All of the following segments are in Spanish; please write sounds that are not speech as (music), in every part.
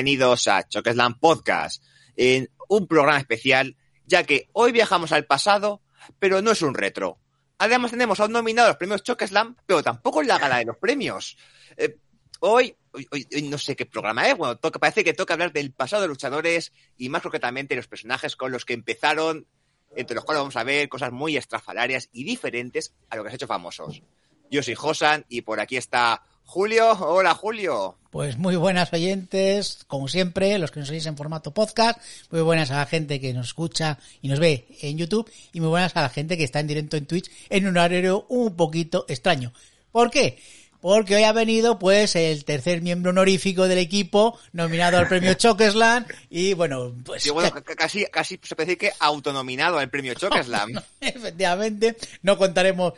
Bienvenidos a Chokeslam Podcast, en un programa especial, ya que hoy viajamos al pasado, pero no es un retro. Además tenemos a un nominado a los premios Chokeslam, pero tampoco en la gala de los premios. Eh, hoy, hoy, no sé qué programa es, bueno, parece que toca hablar del pasado de luchadores y más concretamente los personajes con los que empezaron, entre los cuales vamos a ver cosas muy estrafalarias y diferentes a lo que se ha hecho famosos. Yo soy Josan y por aquí está Julio. Hola, Julio. Pues muy buenas oyentes, como siempre, los que nos oís en formato podcast, muy buenas a la gente que nos escucha y nos ve en YouTube y muy buenas a la gente que está en directo en Twitch en un horario un poquito extraño. ¿Por qué? Porque hoy ha venido pues el tercer miembro honorífico del equipo nominado al premio (laughs) Chokeslam y bueno, pues... Sí, bueno, (laughs) casi, casi se puede decir que autonominado al premio Chokeslam. (laughs) Efectivamente, no contaremos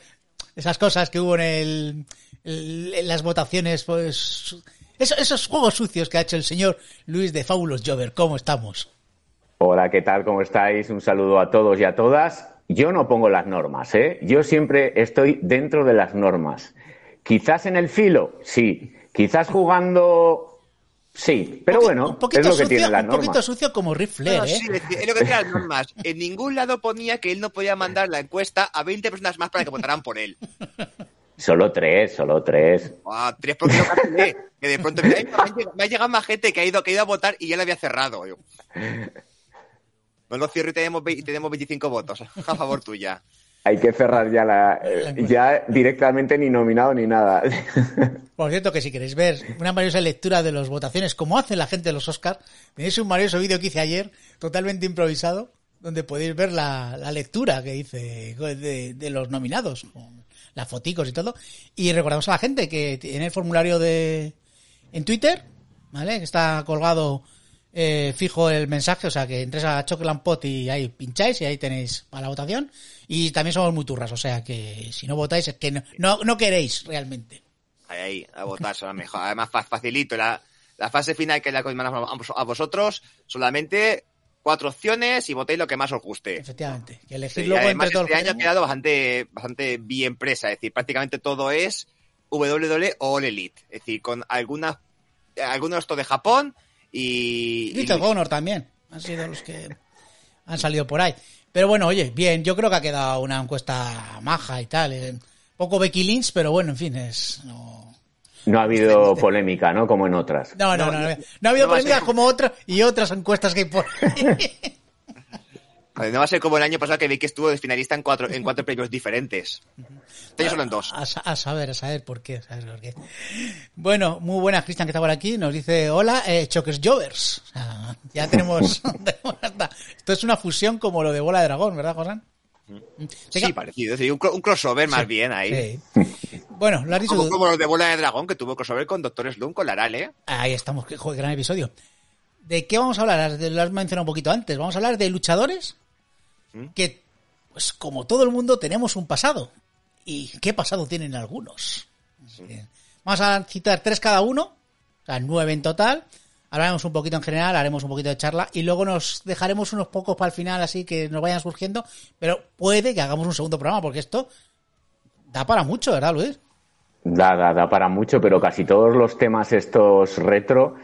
esas cosas que hubo en el, las votaciones, pues esos, esos, juegos sucios que ha hecho el señor Luis de Fabulous Jover. ¿Cómo estamos? Hola, ¿qué tal? ¿Cómo estáis? Un saludo a todos y a todas. Yo no pongo las normas, ¿eh? Yo siempre estoy dentro de las normas. Quizás en el filo, sí. Quizás jugando Sí, pero bueno, un poquito es lo que sucio, tiene la un poquito sucio como No, ¿eh? sí, es lo que las normas. En ningún lado ponía que él no podía mandar la encuesta a 20 personas más para que votaran por él. (laughs) Solo tres, solo tres. Ah, tres porque no calculé, que de pronto me ha, llegado, me ha llegado más gente que ha ido, que ha ido a votar y ya la había cerrado. Yo. No lo cierro y tenemos, ve- y tenemos 25 votos a favor tuya. Hay que cerrar ya la, eh, ya directamente ni nominado ni nada. Por cierto, que si queréis ver una maravillosa lectura de las votaciones, como hace la gente de los Oscars, tenéis un maravilloso vídeo que hice ayer, totalmente improvisado, donde podéis ver la, la lectura que hice de, de los nominados, las foticos y todo. Y recordamos a la gente que tiene el formulario de en Twitter, ¿vale? Que está colgado eh, fijo el mensaje, o sea que entres a Chocolate Pot y ahí pincháis y ahí tenéis para la votación. Y también somos muy turras, o sea que si no votáis es que no, no, queréis realmente. Ahí, ahí, a votar son mejor. Además, fa- facilito. La, la fase final que la que a vosotros, solamente cuatro opciones y votéis lo que más os guste. Efectivamente, que elegir Sí, luego además, entre todos este que año ha quedado bastante, bastante bien presa. Es decir, prácticamente todo es WWE o All Elite. Es decir, con algunas, algunos esto de Japón y... Ring of Honor también. Han sido los que han salido por ahí. Pero bueno, oye, bien, yo creo que ha quedado una encuesta maja y tal. eh, poco Becky Lynch, pero bueno, en fin, es... No, No ha habido polémica, ¿no? Como en otras. no, no, No, no, no, no, no ha habido no polémica como otras y otras encuestas que hay por ahí. No va a ser como el año pasado que vi que estuvo de finalista en cuatro, en cuatro premios diferentes. Este año solo en dos. A, sa- a saber, a saber por qué, a saber por qué. Bueno, muy buena Cristian que está por aquí. Nos dice, hola, eh, Chokers Jovers. O sea, ya tenemos... (laughs) Esto es una fusión como lo de Bola de Dragón, ¿verdad, Sí, parecido. Es decir, un, cro- un crossover más bien ahí. Sí. (laughs) Bueno, lo has dicho Como, como los de Bola de Dragón, que tuvo crossover con Doctor Slum, con Laral, ¿eh? Ahí estamos, que joder, gran episodio. ¿De qué vamos a hablar? Lo has mencionado un poquito antes. Vamos a hablar de luchadores que, pues como todo el mundo, tenemos un pasado. ¿Y qué pasado tienen algunos? Vamos a citar tres cada uno, o sea, nueve en total. Hablaremos un poquito en general, haremos un poquito de charla y luego nos dejaremos unos pocos para el final, así que nos vayan surgiendo. Pero puede que hagamos un segundo programa, porque esto da para mucho, ¿verdad, Luis? Da, da, da para mucho, pero casi todos los temas estos retro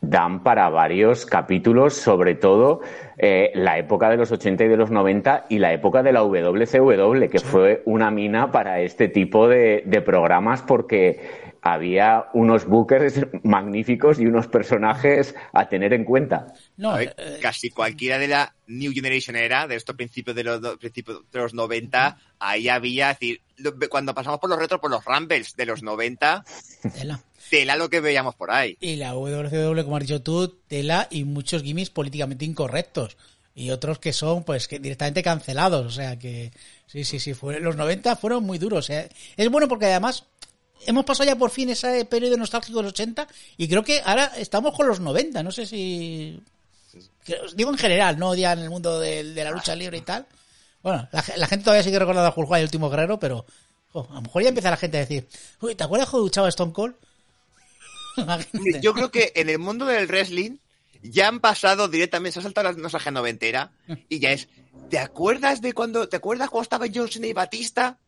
dan para varios capítulos, sobre todo eh, la época de los 80 y de los 90 y la época de la WCW, que fue una mina para este tipo de, de programas porque había unos bookers (laughs) magníficos y unos personajes a tener en cuenta. No, eh, casi cualquiera de la New Generation era, de estos principios de los principios de los 90, ahí había, es decir, cuando pasamos por los retros, por los Rumbles de los 90, tela. tela lo que veíamos por ahí. Y la WCW, como has dicho tú, tela y muchos gimmicks políticamente incorrectos. Y otros que son, pues, que directamente cancelados. O sea que, sí, sí, sí, fue, los 90 fueron muy duros. ¿eh? Es bueno porque además hemos pasado ya por fin ese periodo nostálgico de los 80 y creo que ahora estamos con los 90. No sé si. Digo en general, no ya en el mundo de, la lucha libre y tal. Bueno, la, gente todavía sigue recordando a Hulk y el último guerrero, pero a lo mejor ya empieza la gente a decir: Uy, ¿te acuerdas cuando luchaba Stone Cold? (laughs) Yo creo que en el mundo del wrestling ya han pasado directamente, se ha saltado la nostalgia noventera y ya es. ¿Te acuerdas de cuando, te acuerdas cuando estaba John Cena y Batista?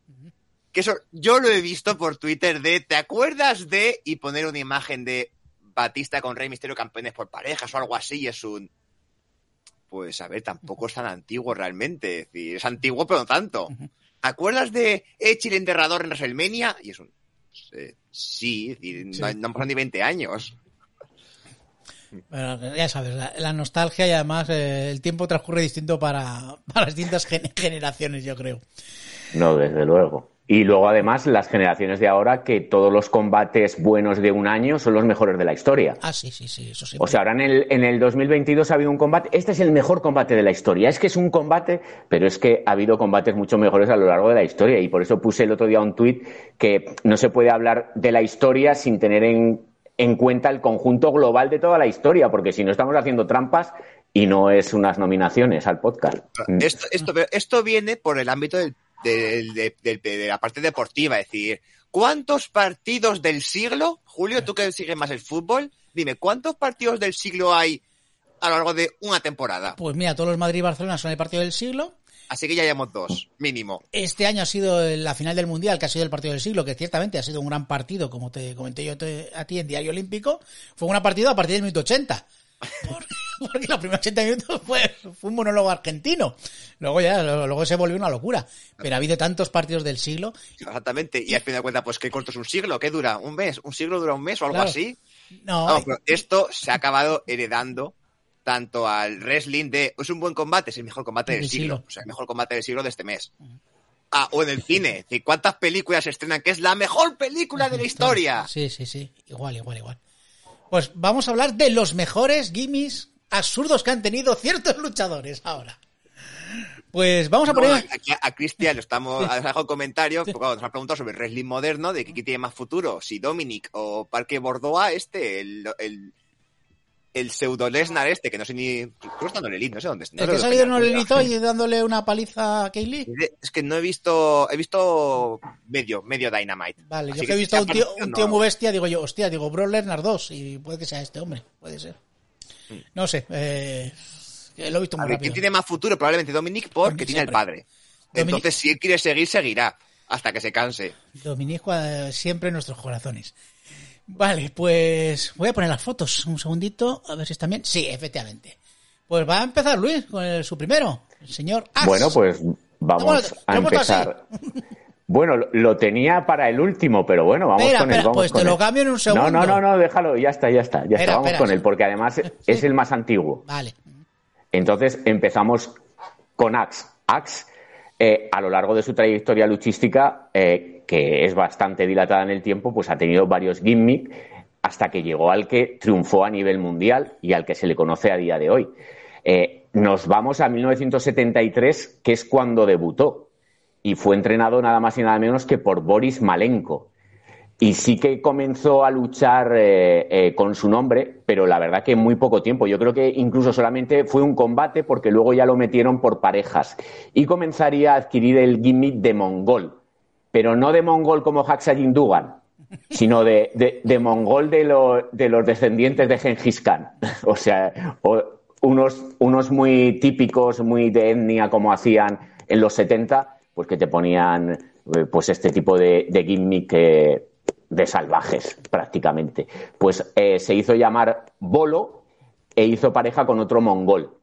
Que eso, yo lo he visto por Twitter de, ¿te acuerdas de? Y poner una imagen de Batista con Rey Misterio campeones por parejas o algo así, y es un... Pues a ver, tampoco es tan antiguo realmente. Es decir, es antiguo pero no tanto. ¿Te acuerdas de Edge el enterrador en WrestleMania? Y es un... Eh, sí, No, han pasado ni 20 años. Bueno, ya sabes, la, nostalgia y además eh, el tiempo transcurre distinto para, (laughs) para distintas generaciones, yo creo. No, desde luego. Y luego, además, las generaciones de ahora, que todos los combates buenos de un año son los mejores de la historia. Ah, sí, sí, sí, eso sí. O sea, ahora en el, en el 2022 ha habido un combate. Este es el mejor combate de la historia. Es que es un combate, pero es que ha habido combates mucho mejores a lo largo de la historia. Y por eso puse el otro día un tuit que no se puede hablar de la historia sin tener en, en cuenta el conjunto global de toda la historia, porque si no estamos haciendo trampas y no es unas nominaciones al podcast. Esto, esto, esto viene por el ámbito del de, la parte deportiva. Es decir, ¿cuántos partidos del siglo, Julio, tú que sigues más el fútbol, dime, ¿cuántos partidos del siglo hay a lo largo de una temporada? Pues mira, todos los Madrid y Barcelona son el partido del siglo. Así que ya llevamos dos, mínimo. Este año ha sido la final del Mundial, que ha sido el partido del siglo, que ciertamente ha sido un gran partido, como te comenté yo a ti en Diario Olímpico. Fue un gran partido a partir del minuto 80. (laughs) Porque, los primeros 80 minutos fue, fue, un monólogo argentino. Luego ya, luego se volvió una locura. Pero ha habido tantos partidos del siglo. Exactamente. Y al fin de cuentas, pues qué corto es un siglo, ¿qué dura? ¿Un mes? ¿Un siglo dura un mes o algo así? No. pero esto se ha acabado heredando tanto al wrestling de es un buen combate, es el mejor combate del, siglo. O sea, el mejor combate del siglo de este mes. Ah, o en el cine. ¿Cuántas películas se estrenan que es la mejor película de la historia? Sí, sí, sí. Igual, igual, igual. Pues vamos a hablar de los mejores gimmicks absurdos que han tenido ciertos luchadores ahora. Pues vamos a poner. aquí a Cristian lo estamos (laughs) ha dejado un comentario, porque nos ha preguntado sobre el wrestling moderno, de que tiene más futuro, si Dominic o Parque Bordoa, este, el, el, el pseudo Lesnar este, que no sé ni. Creo que está el no sé dónde está. ¿El que ha salido en el y dándole una paliza a Kaylee? Es que no he visto. He visto medio, medio Dynamite. Vale, yo que he visto a un tío, un tío muy bestia, digo yo, hostia, digo, Bro Lesnar 2, y puede que sea este hombre, puede ser. Mm. No sé, eh. Lo he visto muy ¿Quién tiene más futuro? Probablemente Dominic porque tiene el padre. Entonces, si él quiere seguir, seguirá. Hasta que se canse. Dominic siempre en nuestros corazones. Vale, pues voy a poner las fotos un segundito, a ver si están bien. Sí, efectivamente. Pues va a empezar Luis con su primero, el señor Bueno, pues vamos a empezar. Bueno, lo tenía para el último, pero bueno, vamos con él. pues te lo cambio en un segundo. No, no, no, déjalo, ya está, ya está. Ya está, vamos con él, porque además es el más antiguo. Vale. Entonces empezamos con Axe. Axe, eh, a lo largo de su trayectoria luchística, eh, que es bastante dilatada en el tiempo, pues ha tenido varios gimmicks hasta que llegó al que triunfó a nivel mundial y al que se le conoce a día de hoy. Eh, nos vamos a 1973, que es cuando debutó, y fue entrenado nada más y nada menos que por Boris Malenko. Y sí que comenzó a luchar eh, eh, con su nombre, pero la verdad que en muy poco tiempo. Yo creo que incluso solamente fue un combate porque luego ya lo metieron por parejas. Y comenzaría a adquirir el gimmick de mongol. Pero no de mongol como Haksajin Dugan, sino de, de, mongol de, de, los descendientes de Genghis Khan. (laughs) o sea, unos, unos muy típicos, muy de etnia como hacían en los 70, pues que te ponían eh, pues este tipo de, gimmick que de salvajes, prácticamente. Pues eh, se hizo llamar Bolo e hizo pareja con otro mongol.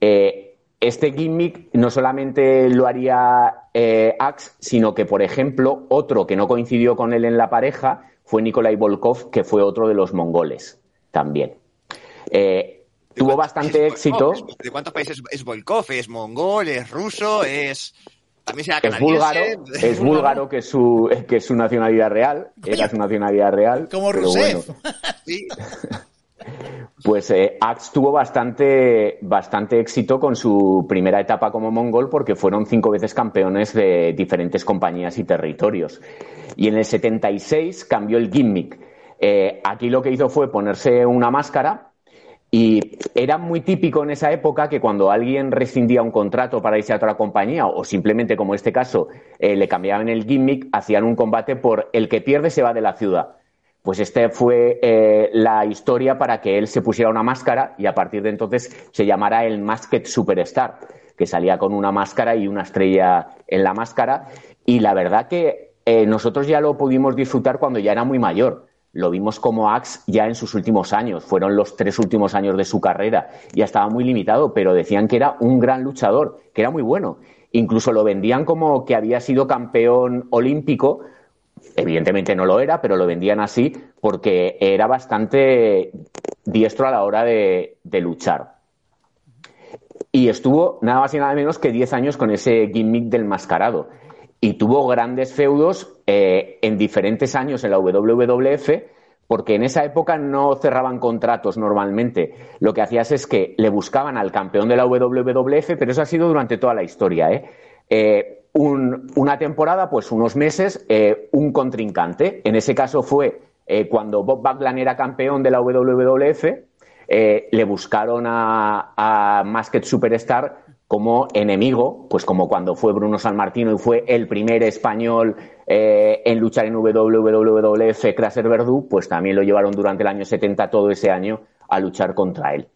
Eh, este gimmick no solamente lo haría eh, Axe, sino que, por ejemplo, otro que no coincidió con él en la pareja fue Nikolai Volkov, que fue otro de los mongoles también. Eh, tuvo bastante éxito. ¿De cuántos países es Volkov? ¿Es mongol? ¿Es ruso? ¿Es.? También será Es búlgaro, es búlgaro que es su, que es su nacionalidad real, era su nacionalidad real. Como Rusev. bueno. Sí. (laughs) Pues eh, Axe tuvo bastante, bastante éxito con su primera etapa como mongol porque fueron cinco veces campeones de diferentes compañías y territorios. Y en el 76 cambió el gimmick. Eh, aquí lo que hizo fue ponerse una máscara y era muy típico en esa época que cuando alguien rescindía un contrato para irse a otra compañía o simplemente como este caso eh, le cambiaban el gimmick, hacían un combate por el que pierde se va de la ciudad. Pues esta fue eh, la historia para que él se pusiera una máscara y a partir de entonces se llamara el Masked Superstar, que salía con una máscara y una estrella en la máscara. Y la verdad que eh, nosotros ya lo pudimos disfrutar cuando ya era muy mayor. Lo vimos como Axe ya en sus últimos años, fueron los tres últimos años de su carrera. Ya estaba muy limitado, pero decían que era un gran luchador, que era muy bueno. Incluso lo vendían como que había sido campeón olímpico Evidentemente no lo era, pero lo vendían así porque era bastante diestro a la hora de, luchar. Y estuvo nada más y nada menos que 10 años con ese gimmick del mascarado. Y tuvo grandes feudos eh, en diferentes años en la WWF, porque en esa época no cerraban contratos normalmente. Lo que hacías es que le buscaban al campeón de la WWF, pero eso ha sido durante toda la historia. ¿eh? Eh, un- una temporada, pues unos meses, eh, un contrincante. En ese caso fue eh, cuando Bob Backlund era campeón de la WWF, eh, le buscaron a, a Masked Superstar como enemigo, pues como cuando fue Bruno San Martino y fue el primer español en luchar en WWF, Craser Verdú, pues también lo llevaron durante el año 70 todo ese año a luchar contra él.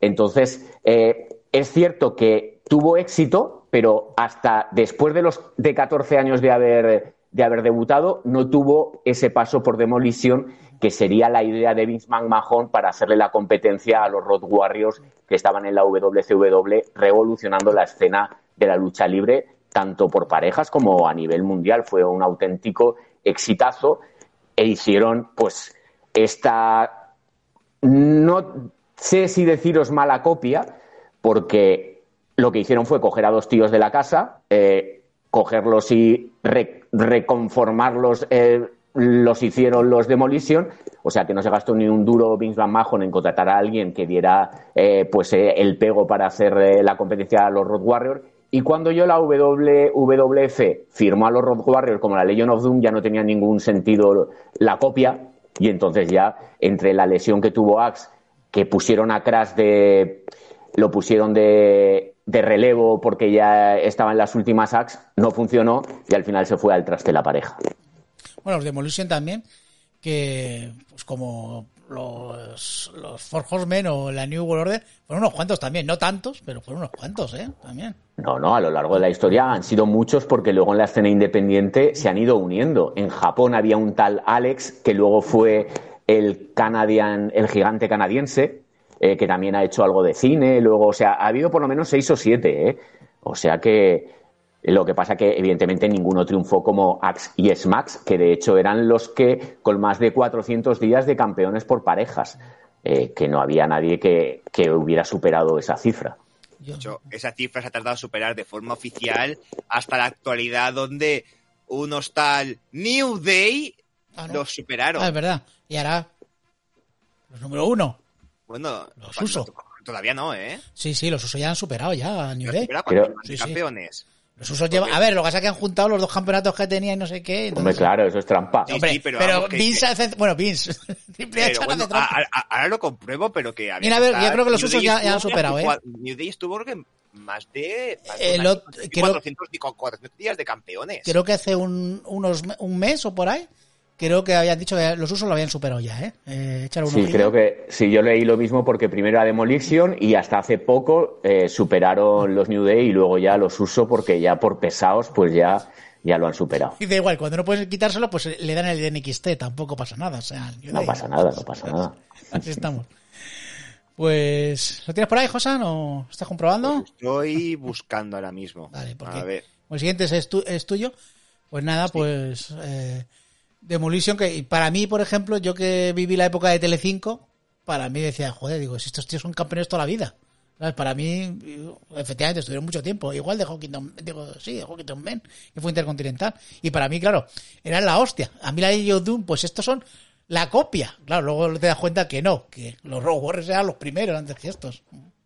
Entonces, es cierto que tuvo éxito, pero hasta después de los de 14 años de haber, de haber debutado, no tuvo ese paso por demolición que sería la idea de Vince McMahon para hacerle la competencia a los Road Warriors que estaban en la WCW revolucionando la escena de la lucha libre, tanto por parejas como a nivel mundial. Fue un auténtico exitazo e hicieron pues esta no sé si deciros mala copia, porque lo que hicieron fue coger a dos tíos de la casa, eh, cogerlos y re- reconformarlos, eh, los hicieron los Demolition, o sea que no se gastó ni un duro Vince McMahon en contratar a alguien que diera eh, pues el pego para hacer la competencia a los Road Warriors. Y cuando yo la WWF firmó a los Road Warriors como la Legion of Doom, ya no tenía ningún sentido la copia, y entonces ya entre la lesión que tuvo Axe, que pusieron a Crash de. lo pusieron de, de relevo porque ya estaba en las últimas Axe, no funcionó y al final se fue al traste la pareja. Bueno, los Demolition también, que pues como los, los Four Horsemen o la New World Order, fueron unos cuantos también, no tantos, pero fueron unos cuantos, ¿eh? También. No, no, a lo largo de la historia han sido muchos porque luego en la escena independiente se han ido uniendo. En Japón había un tal Alex que luego fue el canadian, el gigante canadiense, eh, que también ha hecho algo de cine, luego, o sea, ha habido por lo menos seis o siete, ¿eh? O sea que lo que pasa que evidentemente ninguno triunfó como Axe y Smax, que de hecho eran los que con más de 400 días de campeones por parejas, eh, que no había nadie que, que hubiera superado esa cifra. De hecho, esa cifra se ha tardado en superar de forma oficial hasta la actualidad, donde unos tal New Day Ah, ¿no? los superaron. Ah, es verdad. Y ahora, los número uno. Bueno, Los uso. Todavía no, ¿eh? Sí, sí, los usos ya han superado ya a New Los Day. supera Pero- cuando Sí, sí. campeones. Los usos llevan... A ver, lo que pasa es que han juntado los dos campeonatos que tenía y no sé qué. Hombre, claro, eso es trampa. Sí, Hombre, sí, pero pero, vamos, que- Vince hace... Bueno, Vince. (laughs) Triple H Pero hace bueno, trampa. a- a- ahora lo compruebo, pero que había Mira, a ver, yo creo que los New usos ya- ya han superado, ¿eh? New Day estuvo creo que más de, más de El un año, ot- casi creo- 400, di- 400 días de campeones. Creo que hace un, unos, un mes o por ahí, creo que habían dicho que los usos lo habían superado ya, ¿eh? eh un Sí, creo que sí, yo leí lo mismo porque primero era Demolition y hasta hace poco eh, superaron los New Day y luego ya los uso porque ya por pesados pues ya ya lo han superado. Y da igual, cuando no puedes quitárselo, pues le dan el NXT, tampoco pasa nada. O sea, No pasa nada, no pasa nada. Así estamos. Pues, ¿lo tienes por ahí, Josan, o estás comprobando? Estoy buscando ahora mismo. Vale, porque A ver. el siguiente es, tu- es tuyo. Pues nada, pues eh, Demolition, que para mí, por ejemplo, yo que viví la época de Telecinco, para mí decía, joder, digo, si estos tíos son campeones toda la vida. ¿Sabes? Para mí, efectivamente, estuvieron mucho tiempo. Igual de Hawkington, digo, sí, de Hawkington Men, que fue intercontinental. Y para mí, claro, eran la hostia. A mí la de Doom, pues estos son la copia. Claro, luego te das cuenta que no, que los Road Warriors eran los primeros antes que estos.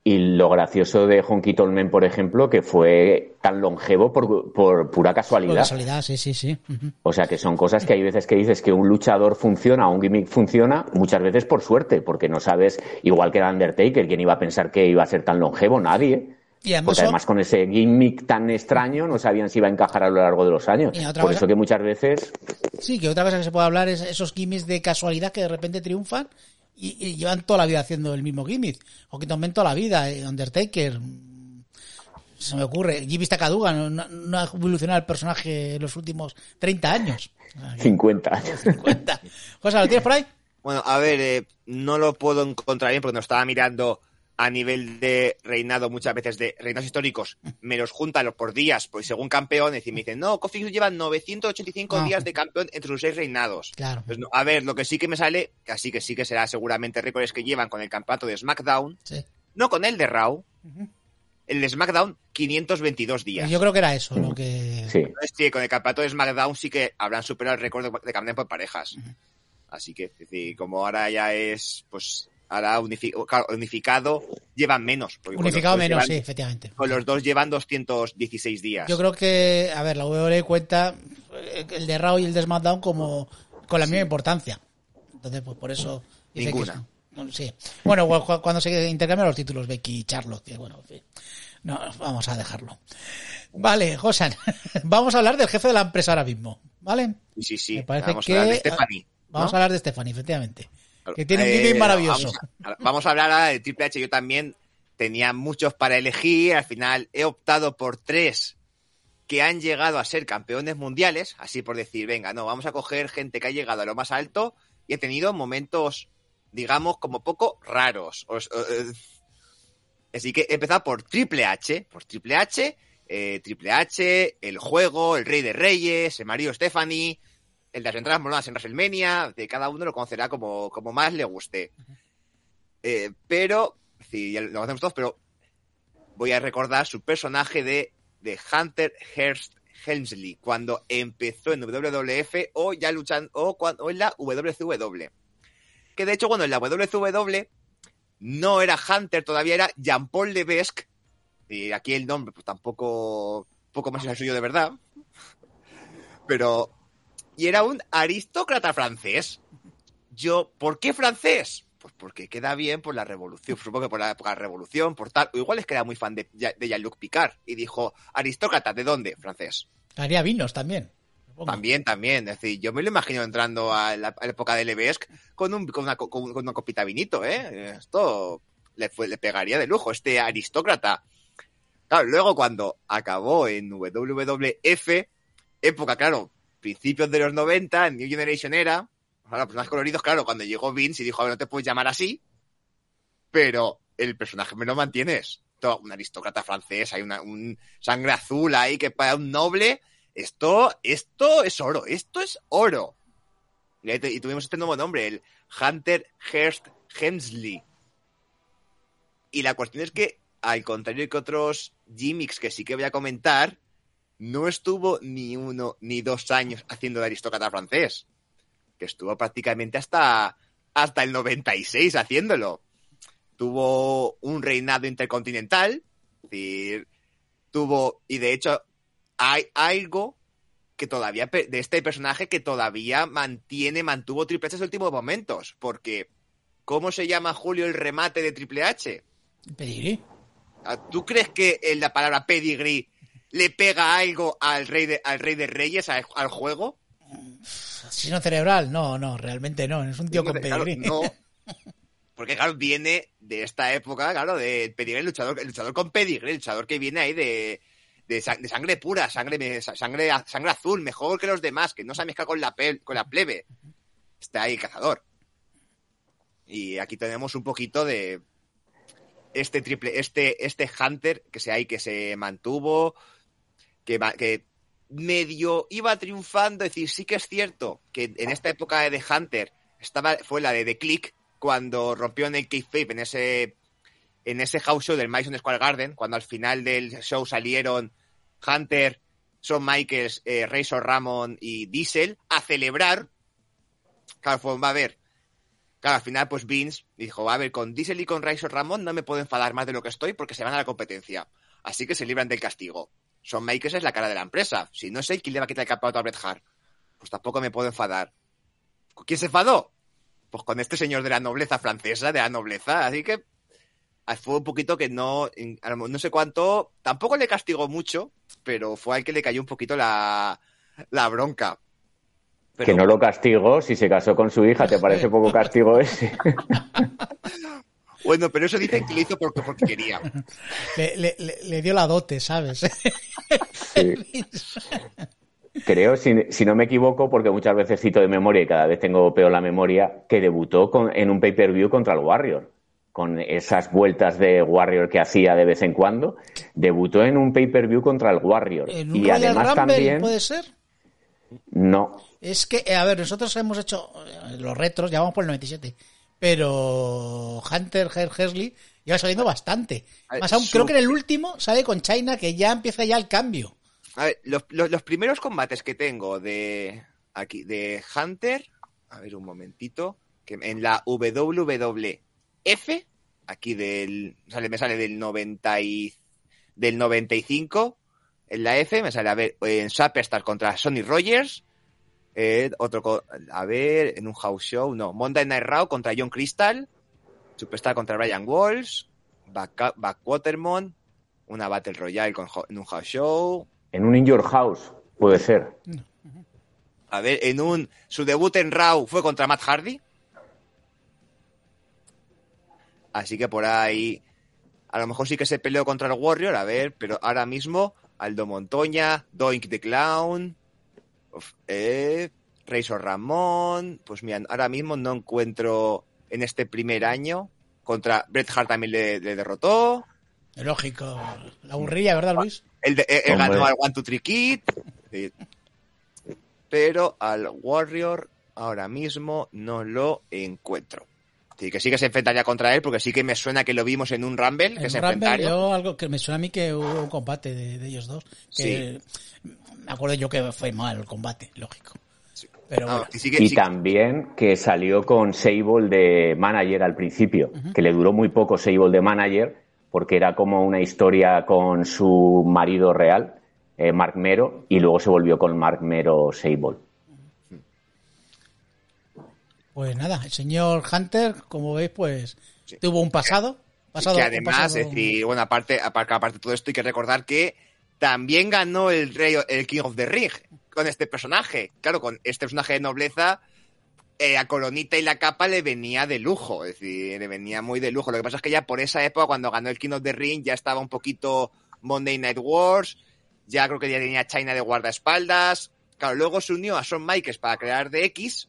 Y lo gracioso de Honky Tonk Man, por ejemplo, que fue tan longevo por, por pura Por casualidad. casualidad, sí, sí, sí. O sea, que son cosas que hay veces que dices que un luchador funciona, un gimmick funciona, muchas veces por suerte, porque no sabes, igual que era Undertaker, ¿quién iba a pensar que iba a ser tan longevo? Nadie. Y además Porque además con ese gimmick tan extraño no sabían si iba a encajar a lo largo de los años. Por cosa- eso que muchas veces Sí, que otra cosa que se puede hablar es esos gimmicks de casualidad que de repente triunfan y, y llevan toda la vida haciendo el mismo gimmick. O que tomen toda la vida. eh, Undertaker. mm, Se me ocurre. Jimmy Takaduga no, no- no ha evolucionado el personaje en los últimos 30 años. O sea, que 50 años. (laughs) 50. José, ¿lo tienes por ahí? Bueno, a ver, eh, no lo puedo encontrar bien porque nos estaba mirando a nivel de reinado muchas veces de reinados históricos, me los juntan los por días, pues según campeones, y me dicen, no, Kofi lleva 985 Ah. días de campeón entre sus seis reinados. Claro. Pues no, a ver, lo que sí que me sale, que así que sí que será seguramente récords que llevan con el campeonato de SmackDown, Sí. no con el de Raw, el de SmackDown 522 días. Yo creo que era eso lo que. Sí. Entonces, sí, con el campeonato de SmackDown sí que habrán superado el récord de, campeón por parejas. Así que, es decir, como ahora ya es, pues, ahora unifi- claro, unificado, llevan menos. Unificado menos, sí, efectivamente. Con los dos llevan 216 días. Yo creo que, a ver, la WWE cuenta eh, el de Raw y el de SmackDown como con la misma importancia. Entonces, pues por eso que Ninguna. sí. Bueno, cu- cu- cuando se intercambian los títulos Becky y Charlotte, que bueno, en fin. No, vamos a dejarlo. Vale, Josan, (laughs) vamos a hablar del jefe de la empresa ahora mismo, ¿vale? Sí, sí, sí. Me parece Vamos que a hablar de Stephanie. Vamos a hablar de Stephanie, efectivamente. Que tiene un Eh, gimmick maravilloso. Vamos a, vamos a hablar ahora de Triple H. Yo también tenía muchos para elegir. Al final he optado por tres que han llegado a ser campeones mundiales. Así por decir, venga, no, vamos a coger gente que ha llegado a lo más alto y he tenido momentos, digamos, como poco raros. Eh, así que he empezado por Triple H. Por Triple H, eh, Triple H, el juego, el Rey de Reyes, el Mario Stephanie el de las entradas moladas en WrestleMania, de cada uno lo conocerá como, como más le guste. Eh, pero, sí, ya lo conocemos todos, pero voy a recordar su personaje de, de Hunter Hearst Helmsley, cuando empezó en WWF o ya luchando, o, cuando, o en la WCW. Que de hecho, bueno, en la WCW no era Hunter, todavía era Jean-Paul Levesque, y aquí el nombre pues tampoco, poco más es el suyo de verdad, pero y era un aristócrata francés. Yo, ¿por qué francés? Pues porque queda bien por la revolución, supongo que por la, por la revolución, por tal. O igual es que era muy fan de, de Jean-Luc Picard y dijo, aristócrata, ¿de dónde? Francés. Haría vinos también. supongo. También, también. Es decir, yo me lo imagino entrando a la, a la época de Levesque con, un, con, una, con, una copita de vinito, ¿eh? Esto le, fue, le pegaría de lujo, este aristócrata. Claro, luego cuando acabó en WWF, época, claro, principios de los 90, New Generation era, ahora más coloridos, claro, cuando llegó Vince y dijo, a ver, no te puedes llamar así, pero el personaje me lo mantienes. Todo, un aristócrata francés, hay una, un sangre azul ahí que para un noble, esto, esto es oro, esto es oro. Y tuvimos este nuevo nombre, el Hunter Hearst Hemsley. Y la cuestión es que, al contrario que otros gimmicks que sí que voy a comentar, no estuvo ni uno ni dos años haciendo de aristócrata francés. Que estuvo prácticamente hasta, hasta el 96 haciéndolo. Tuvo un reinado intercontinental. Es decir, tuvo, y de hecho, hay algo que todavía, de este personaje que todavía mantiene, mantuvo Triple H en los últimos momentos. Porque, ¿cómo se llama Julio el remate de Triple H? Pedigrí. Ah, ¿Tú crees que en la palabra pedigree le pega algo al rey de, al rey de reyes, al, al juego? Asesino cerebral, no, no, realmente no. Es un tío con Claro, pedigrí. no. (laughs) Porque, claro, viene de esta época, claro, de pedigrí, el luchador, el luchador con pedigrí, el luchador que viene ahí de, de, sa- de sangre pura, sangre, sangre, sangre azul, mejor que los demás, que no se ha mezclado con la, pe- con la plebe. Está ahí cazador. Y aquí tenemos un poquito de este triple, este, este Hunter que se ahí que se mantuvo, que, que medio iba triunfando, es decir, sí que es cierto que en esta época de Hunter estaba, fue la de The Click, cuando rompió en el kayfabe en ese en ese house show del Madison Square Garden, cuando al final del show salieron Hunter, Shawn Michaels, eh, Razor Ramon y Diesel a celebrar. Claro, fue, va a ver. Claro, al final, pues Vince dijo, a ver, con Diesel y con Razor Ramon no me puedo enfadar más de lo que estoy porque se van a la competencia. Así que se libran del castigo. Shawn Michaels es la cara de la empresa. Si no sé quién le va a quitar el campeonato a Bret Hart, pues tampoco me puedo enfadar. ¿Con quién se enfadó? Pues con este señor de la nobleza francesa, de la nobleza. Así que fue un poquito que no, no sé cuánto, tampoco le castigó mucho, pero fue al que le cayó un poquito la, la bronca. Pero que no lo castigó si se casó con su hija. ¿Te parece poco castigo ese? (laughs) Bueno, pero eso dicen que lo hizo porque, porque quería. Le, le- le- le dio la dote, ¿sabes? Sí. Creo, si, si no me equivoco, porque muchas veces cito de memoria y cada vez tengo peor la memoria, que debutó con- en un pay-per-view contra el Warrior. Con esas vueltas de Warrior que hacía de vez en cuando, debutó en un pay-per-view contra el Warrior. En un y Royal además Rumble, también. ¿puede ser? No, Es que, eh, a ver, nosotros hemos hecho eh, los retros, ya vamos por el 97, pero Hunter Her Hersley lleva saliendo bastante. Ver, Más aún, su- creo que en el último sale con China, que ya empieza ya el cambio. A ver, los, los- los primeros combates que tengo de aquí, de Hunter, a ver un momentito, que en la WWF, aquí del, sale, me sale del 90 y, del 95, en la F, me sale, a ver, en Superstar contra Sonny Rogers, eh, otro, a ver, en un house show, no, Monday Night Raw contra John Crystal, Superstar contra Brian Walsh, Back, Backwatermon, una Battle Royale con, en un house show, en un In Your House, puede ser. A ver, en un. Su debut en Raw fue contra Matt Hardy. Así que por ahí. A lo mejor sí que se peleó contra el Warrior, a ver, pero ahora mismo Aldo Montoña, Doink the Clown, eh, Razor Ramón. Pues mira, ahora mismo no encuentro en este primer año. Contra Bret Hart también le, le derrotó. Lógico. La aburrilla, ¿verdad, Luis? Él, ganó al One Two Three Kid. Sí. Pero al Warrior ahora mismo no lo encuentro. Sí, que sí que se enfrentaría contra él, porque sí que me suena que lo vimos en un Rumble, que En se Rumble, enfrentaron. yo algo que me suena a mí que hubo un combate de, de ellos dos. Que Me acuerdo yo que fue mal el combate, lógico. Pero Ah, y también que salió con Sable de manager al principio, que le duró muy poco Sable de manager, porque era como una historia con su marido real, eh, Mark Mero, y luego se volvió con Mark Mero Sable. Pues nada, el señor Hunter, como veis, pues tuvo un pasado. pasado que además, pasado- es decir, bueno, aparte, aparte, aparte de todo esto, hay que recordar que también ganó el rey, el King of the Ring con este personaje. Claro, con este personaje de nobleza, eh, la coronita y la capa le venía de lujo, es decir, le venía muy de lujo. Lo que pasa es que ya por esa época, cuando ganó el King of the Ring, ya estaba un poquito Monday Night Wars, ya creo que ya tenía China de guardaespaldas. Claro, luego se unió a Shawn Michaels para crear DX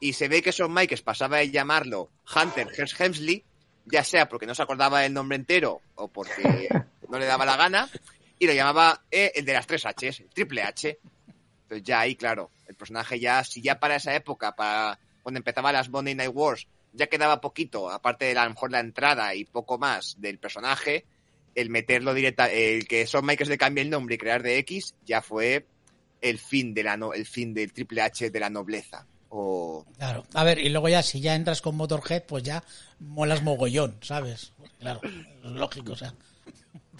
y se ve que Shawn Michaels pasaba de llamarlo Hunter Hemsley, ya sea porque no se acordaba del nombre entero o porque no le daba la gana, y lo llamaba eh, el de las tres Hs, el triple H. Entonces ya ahí, claro, el personaje ya, si ya para esa época, para cuando empezaba las Monday Night Wars, ya quedaba poquito, aparte de la, a lo mejor la entrada y poco más del personaje, el meterlo directa, el que Shawn Michaels le cambie el nombre y crear de X, ya fue el fin de la no- el fin del triple H de la nobleza. O Claro. A ver, y luego ya, si ya entras con Motorhead, pues ya molas mogollón, ¿sabes? Claro, lógico, o sea.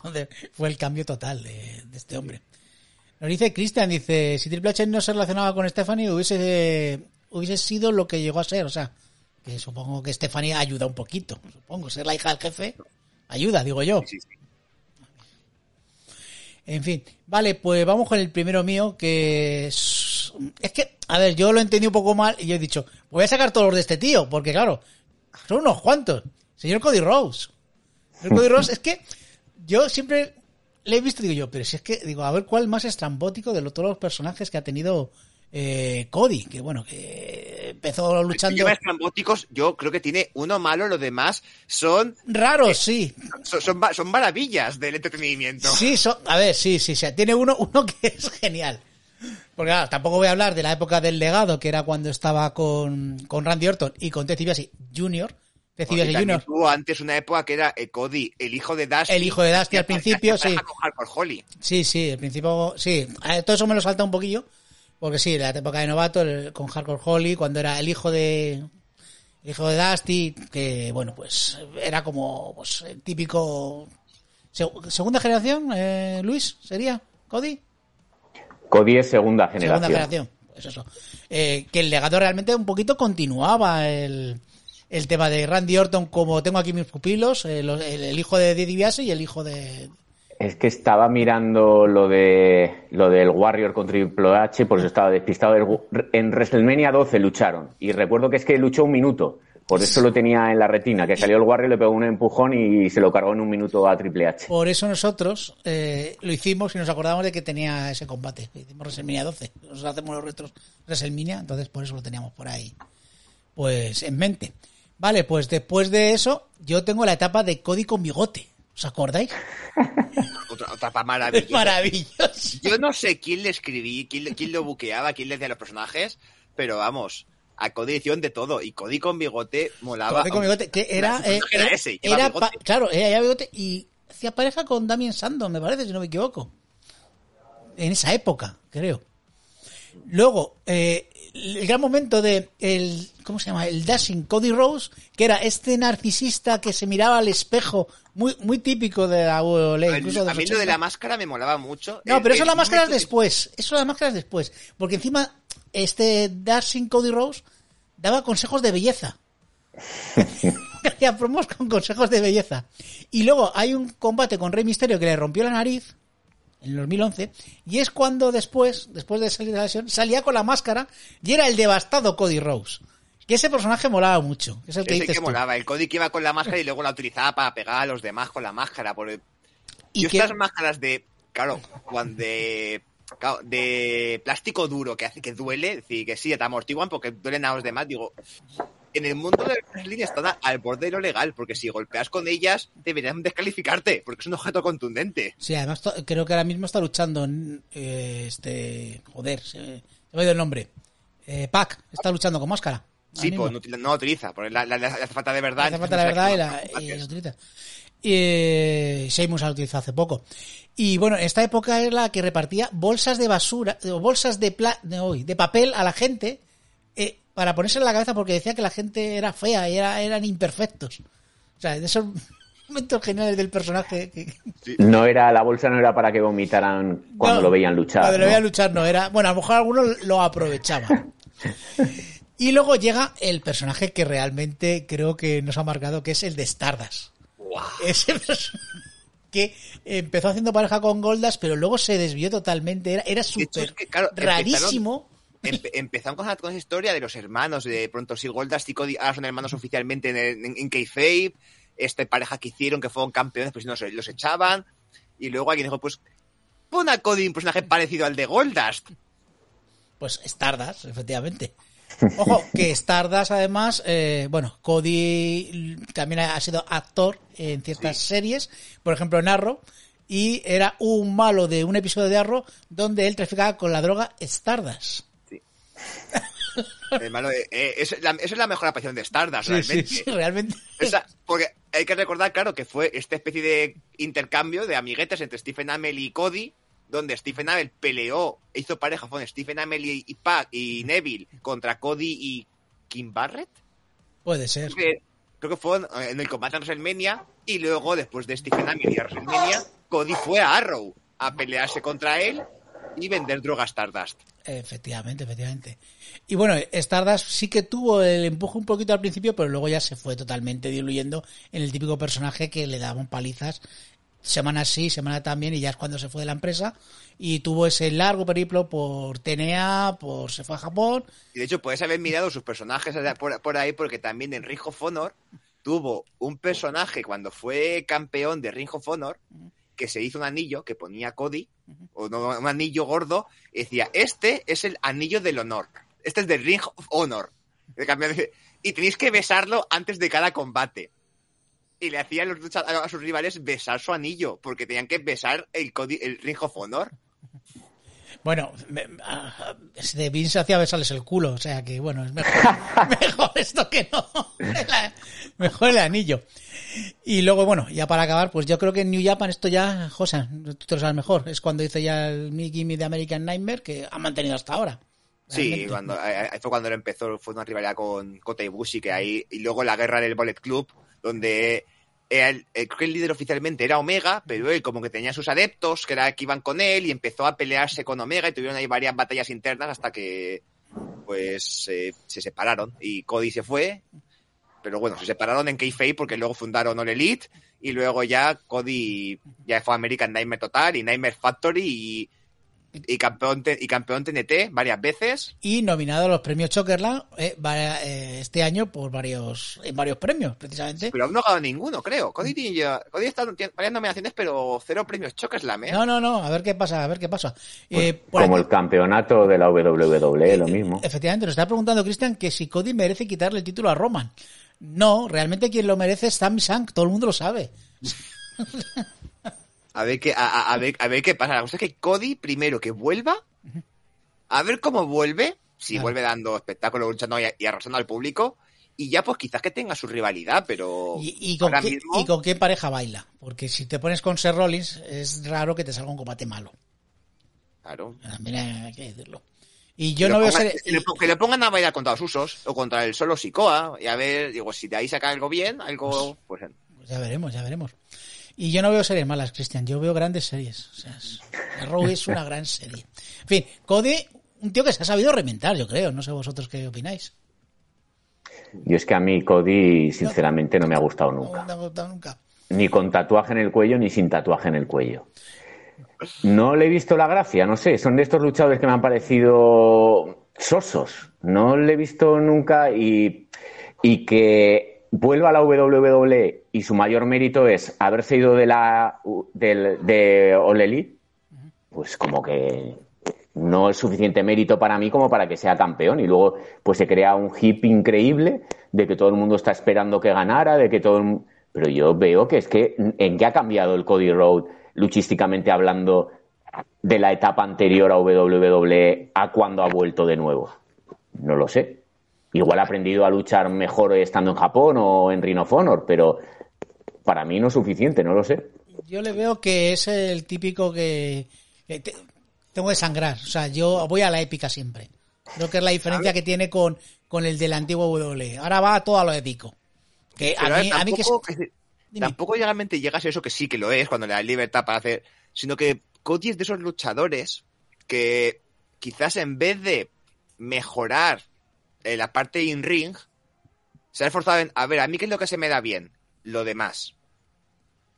Entonces, fue el cambio total de, de este hombre. Nos dice Cristian, dice, si Triple H no se relacionaba con Stephanie, hubiese, hubiese sido lo que llegó a ser, o sea, que supongo que Stephanie ayuda un poquito, supongo, ser la hija del jefe, ayuda, digo yo. sí, sí. En fin, vale, pues vamos con el primero mío, que es... Es que, a ver, yo lo entendí un poco mal y yo he dicho, voy a sacar todos los de este tío, porque claro, son unos cuantos. Señor Cody Rose. Señor Cody (laughs) Rose, es que yo siempre le he visto, digo yo, pero si es que, digo, a ver cuál más estrambótico de todos los personajes que ha tenido eh, Cody, que bueno, que empezó luchando Los estrambóticos, yo creo que tiene uno malo, los demás son, raros, sí. son, son maravillas del entretenimiento. Sí, son, a ver, sí, sí, sí, tiene uno, uno que es genial. Porque claro, tampoco voy a hablar de la época del legado, que era cuando estaba con, con Randy Orton y con Ted DiBiase Jr., También Jr., tuvo antes una época que era eh, Cody, el hijo de Dusty. El hijo de Dusty al principio, sí. Con Hardcore Holly. Sí, sí, al principio, sí. Todo eso me lo salta un poquillo. Porque sí, la época de novato, el- con Hardcore Holly, cuando era el hijo de. El hijo de Dusty, que bueno, pues era como pues, el típico. seg- ¿Segunda generación, eh, Luis? ¿Sería? ¿Cody? Cody es segunda generación. Segunda generación. Pues eso. Eh, que el legado realmente un poquito continuaba el, el tema de Randy Orton, como tengo aquí mis pupilos, eh, el, el hijo de Eddie DiBiase y el hijo de. Es que estaba mirando lo de lo del Warrior con Triple H, por eso estaba despistado. En WrestleMania 12 lucharon. Y recuerdo que es que luchó un minuto. Por eso lo tenía en la retina, que salió el Warrior, le pegó un empujón y se lo cargó en un minuto a Triple H. Por eso nosotros eh, lo hicimos y nos acordamos de que tenía ese combate. Hicimos WrestleMania 12. Nosotros hacemos los retros WrestleMania, entonces por eso lo teníamos por ahí. Pues en mente. Vale, pues después de eso, yo tengo la etapa de Cody con bigote. ¿Os acordáis? Otra, otra pa- Es maravillosa. maravilloso. Yo no sé quién le escribí, quién, lo buqueaba, quién le decía a los personajes, pero vamos, a Cody hicieron de todo. Y Cody con bigote molaba. Cody con bigote, que era, eh, era ese, era bigote. claro, era lleva bigote y hacía pareja con Damien Sandow, me parece, si no me equivoco. En esa época, creo. Luego, eh, el gran momento de el, ¿cómo se llama? El Dashing Cody Rose, que era este narcisista que se miraba al espejo, muy, muy típico de la WWE, incluso de a los mí lo de 80. la máscara me molaba mucho. No, El- pero eso el las máscaras momento que- después. Eso las máscaras después. Porque encima, este Dashing Cody Rose daba consejos de belleza. (laughs) Hacía promos con consejos de belleza. Y luego hay un combate con Rey Misterio que le rompió la nariz en el 2011. Y es cuando después, después de salir de la lesión, salía con la máscara y era el devastado Cody Rose. Que ese personaje molaba mucho. Es el que dices que tú. molaba, el Cody que iba con la máscara y luego la utilizaba para pegar a los demás con la máscara. Por el- Y que- estas máscaras de, claro, cuando de, claro, de plástico duro que hace que duele, es decir, que sí, te amortiguan porque duelen a los demás, digo, en el mundo del wrestling están a- al borde de lo legal, porque si golpeas con ellas, deberían descalificarte, porque es un objeto contundente. Sí, además creo que ahora mismo está luchando en, eh, este joder, se, me ha ido el nombre. Eh, Pac está luchando con máscara. Sí, mismo. pues no, no lo utiliza, porque la, hace falta de verdad. Hace falta la verdad y, la, (laughs) y la utiliza. Y eh, Sheamus la utiliza hace poco. Y bueno, esta época era la que repartía bolsas de basura, o bolsas de, pla, de, hoy, de papel a la gente eh, para ponerse en la cabeza porque decía que la gente era fea y era, eran imperfectos. O sea, de esos (laughs) momentos geniales del personaje. que- No era, la bolsa no era para que vomitaran cuando No, lo veían luchar. Cuando lo ¿no? veían luchar no era. Bueno, a lo mejor algunos lo aprovechaban. (laughs) y luego llega el personaje que realmente creo que nos ha marcado, que es el de Stardust. Ese personaje que empezó haciendo pareja con Goldas, pero luego se desvió totalmente. Era, era súper es que, claro, rarísimo. Empe- empezaron con, con esa historia de los hermanos, de pronto sí, Goldust y Cody ahora son hermanos oficialmente en, en, en Kayfabe, esta pareja que hicieron que fueron campeones, pues si no se- los echaban, y luego alguien dijo, pues pon a Cody un personaje parecido al de Goldust. Pues Stardust, efectivamente. Ojo, que Stardust además, eh, bueno, Cody también ha sido actor en ciertas series, por ejemplo en Arrow, y era un malo de un episodio de Arrow donde él traficaba con la droga Stardust. Hermano, eh, eh, es la- esa es la mejor aparición de Stardust, Sí, sí, realmente. sí, realmente. Esa- porque hay que recordar, claro, que fue esta especie de intercambio de amiguetes entre Stephen Amell y Cody, donde Stephen Amell peleó, hizo pareja con Stephen Amell y, y, Pac y Neville contra Cody y Kim Barrett. Puede ser. Creo que, creo que fue en, el combate en WrestleMania y luego, después de Stephen Amell y a WrestleMania, Cody fue a Arrow a pelearse contra él y vender droga a Stardust. Efectivamente, efectivamente. Y bueno, Stardust sí que tuvo el empuje un poquito al principio, pero luego ya se fue totalmente diluyendo en el típico personaje que le daban palizas semana sí, semana también, y ya es cuando se fue de la empresa y tuvo ese largo periplo por TNA, por se fue a Japón. Y de hecho, puedes haber mirado sus personajes por, por ahí, porque también en Ring of Honor tuvo un personaje cuando fue campeón de Ring of Honor que se hizo un anillo que ponía Cody, o no, un anillo gordo, y decía, este es el anillo del honor. Este es del Ring of Honor. Y tenéis que besarlo antes de cada combate. Y le hacían a sus rivales besar su anillo, porque tenían que besar el, el Ring of Honor. Bueno, me, ah, de Vince hacía besarles el culo, o sea que bueno, es mejor, (laughs) mejor esto que no. (laughs) mejor el anillo. Y luego, bueno, ya para acabar, pues yo creo que en New Japan esto ya, José, tú te lo sabes mejor, es cuando dice ya el Me Gimme de American Nightmare que ha mantenido hasta ahora. Sí, cuando, fue cuando empezó, fue una rivalidad con Kota Ibushi, que ahí, y luego la guerra del Bullet Club, donde el, creo que el líder oficialmente era Omega, pero él como que tenía sus adeptos que, era, que iban con él y empezó a pelearse con Omega y tuvieron ahí varias batallas internas hasta que pues se separaron y Cody se fue, pero bueno, se separaron en Kayfabe porque luego fundaron All Elite y luego ya Cody ya fue American Nightmare Total y Nightmare Factory y y campeón, y campeón TNT varias veces. Y nominado a los premios Chokerland eh, eh, este año por varios, en varios premios, precisamente. Pero no ha ganado ninguno, creo. Cody, tiene, Cody está en varias nominaciones, pero cero premios Chokerslam, ¿eh? No, no, no, a ver qué pasa, a ver qué pasa. Pues eh, como el campeonato de la WWE, lo mismo. Efectivamente, nos está preguntando Cristian que si Cody merece quitarle el título a Roman. No, realmente quien lo merece es Sami Zayn, todo el mundo lo sabe. (laughs) A ver qué, a, ver, a ver qué pasa. La cosa es que Cody, primero que vuelva, a ver cómo vuelve, si vuelve dando espectáculo, luchando y, arrasando al público, y ya pues quizás que tenga su rivalidad, pero ¿Y, con qué, ¿Y, con qué, pareja baila? Porque si te pones con Seth Rollins, es raro que te salga un combate malo. Claro. También hay que decirlo. Y yo no veo ser... que, le, pongan a bailar contra los usos o contra el solo Sikoa y a ver, digo, si de ahí saca algo bien, algo, pues, pues ya veremos, ya veremos. Y yo no veo series malas, Cristian, yo veo grandes series. O sea, Arrow es una gran serie. En fin, Cody, un tío que se ha sabido reventar, yo creo. No sé vosotros qué opináis. Yo es que a mí Cody, sinceramente, no me ha gustado nunca. No me ha gustado nunca. Ni con tatuaje en el cuello, ni sin tatuaje en el cuello. No le he visto la gracia, no sé. Son de estos luchadores que me han parecido sosos. No le he visto nunca y, que vuelva a la WWE y su mayor mérito es haberse ido de la de, Elite, pues como que no es suficiente mérito para mí como para que sea campeón y luego pues se crea un hip increíble de que todo el mundo está esperando que ganara, de que todo el... pero yo veo que es que en qué ha cambiado el Cody Road luchísticamente hablando de la etapa anterior a WWE a cuando ha vuelto de nuevo. No lo sé. Igual ha aprendido a luchar mejor estando en Japón o en Ring of Honor, pero para mí no es suficiente, no lo sé. Yo le veo que es el típico que, tengo que sangrar. O sea, yo voy a la épica siempre. Creo que es la diferencia que tiene con, con el del antiguo WWE. Ahora va todo a lo épico. Que a mí, a mí que, tampoco realmente llegas a eso que sí que lo es cuando le da libertad para hacer, sino que Cody es de esos luchadores que quizás en vez de mejorar en la parte in-ring, se ha esforzado en, a ver, a mí qué es lo que se me da bien, lo demás.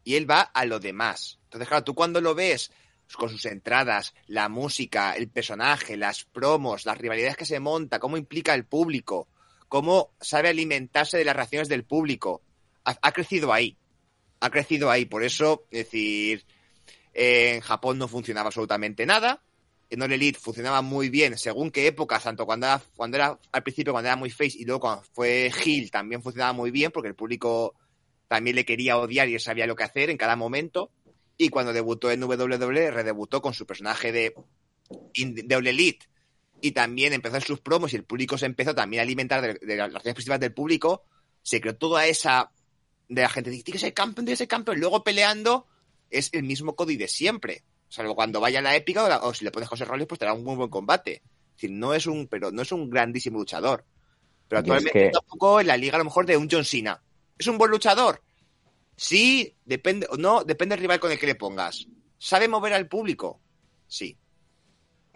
Y él va a lo demás. Entonces, claro, tú cuando lo ves con sus entradas, la música, el personaje, las promos, las rivalidades que se monta, cómo implica el público, cómo sabe alimentarse de las reacciones del público, ha, crecido ahí. Ha crecido ahí. Por eso, es decir, en Japón no funcionaba absolutamente nada en All Elite funcionaba muy bien según qué épocas, tanto cuando era, cuando era al principio, cuando era muy face y luego cuando fue Hill también funcionaba muy bien porque el público también le quería odiar y él sabía lo que hacer en cada momento. Y cuando debutó en WWE, redebutó con su personaje de, de Elite y también empezó sus promos y el público se empezó también a alimentar de, las reacciones positivas del público. Se creó toda esa de la gente, tiene que ser campeón, tiene que ser campeón. Luego peleando es el mismo Cody de siempre Salvo cuando vaya a la épica o, si le pones José Rollins, pues tendrá un muy buen combate. Es decir, no es un, pero no es un grandísimo luchador. Pero actualmente es tampoco en la liga a lo mejor de un John Cena. ¿Es un buen luchador? Sí, depende, no, depende del rival con el que le pongas. ¿Sabe mover al público? Sí.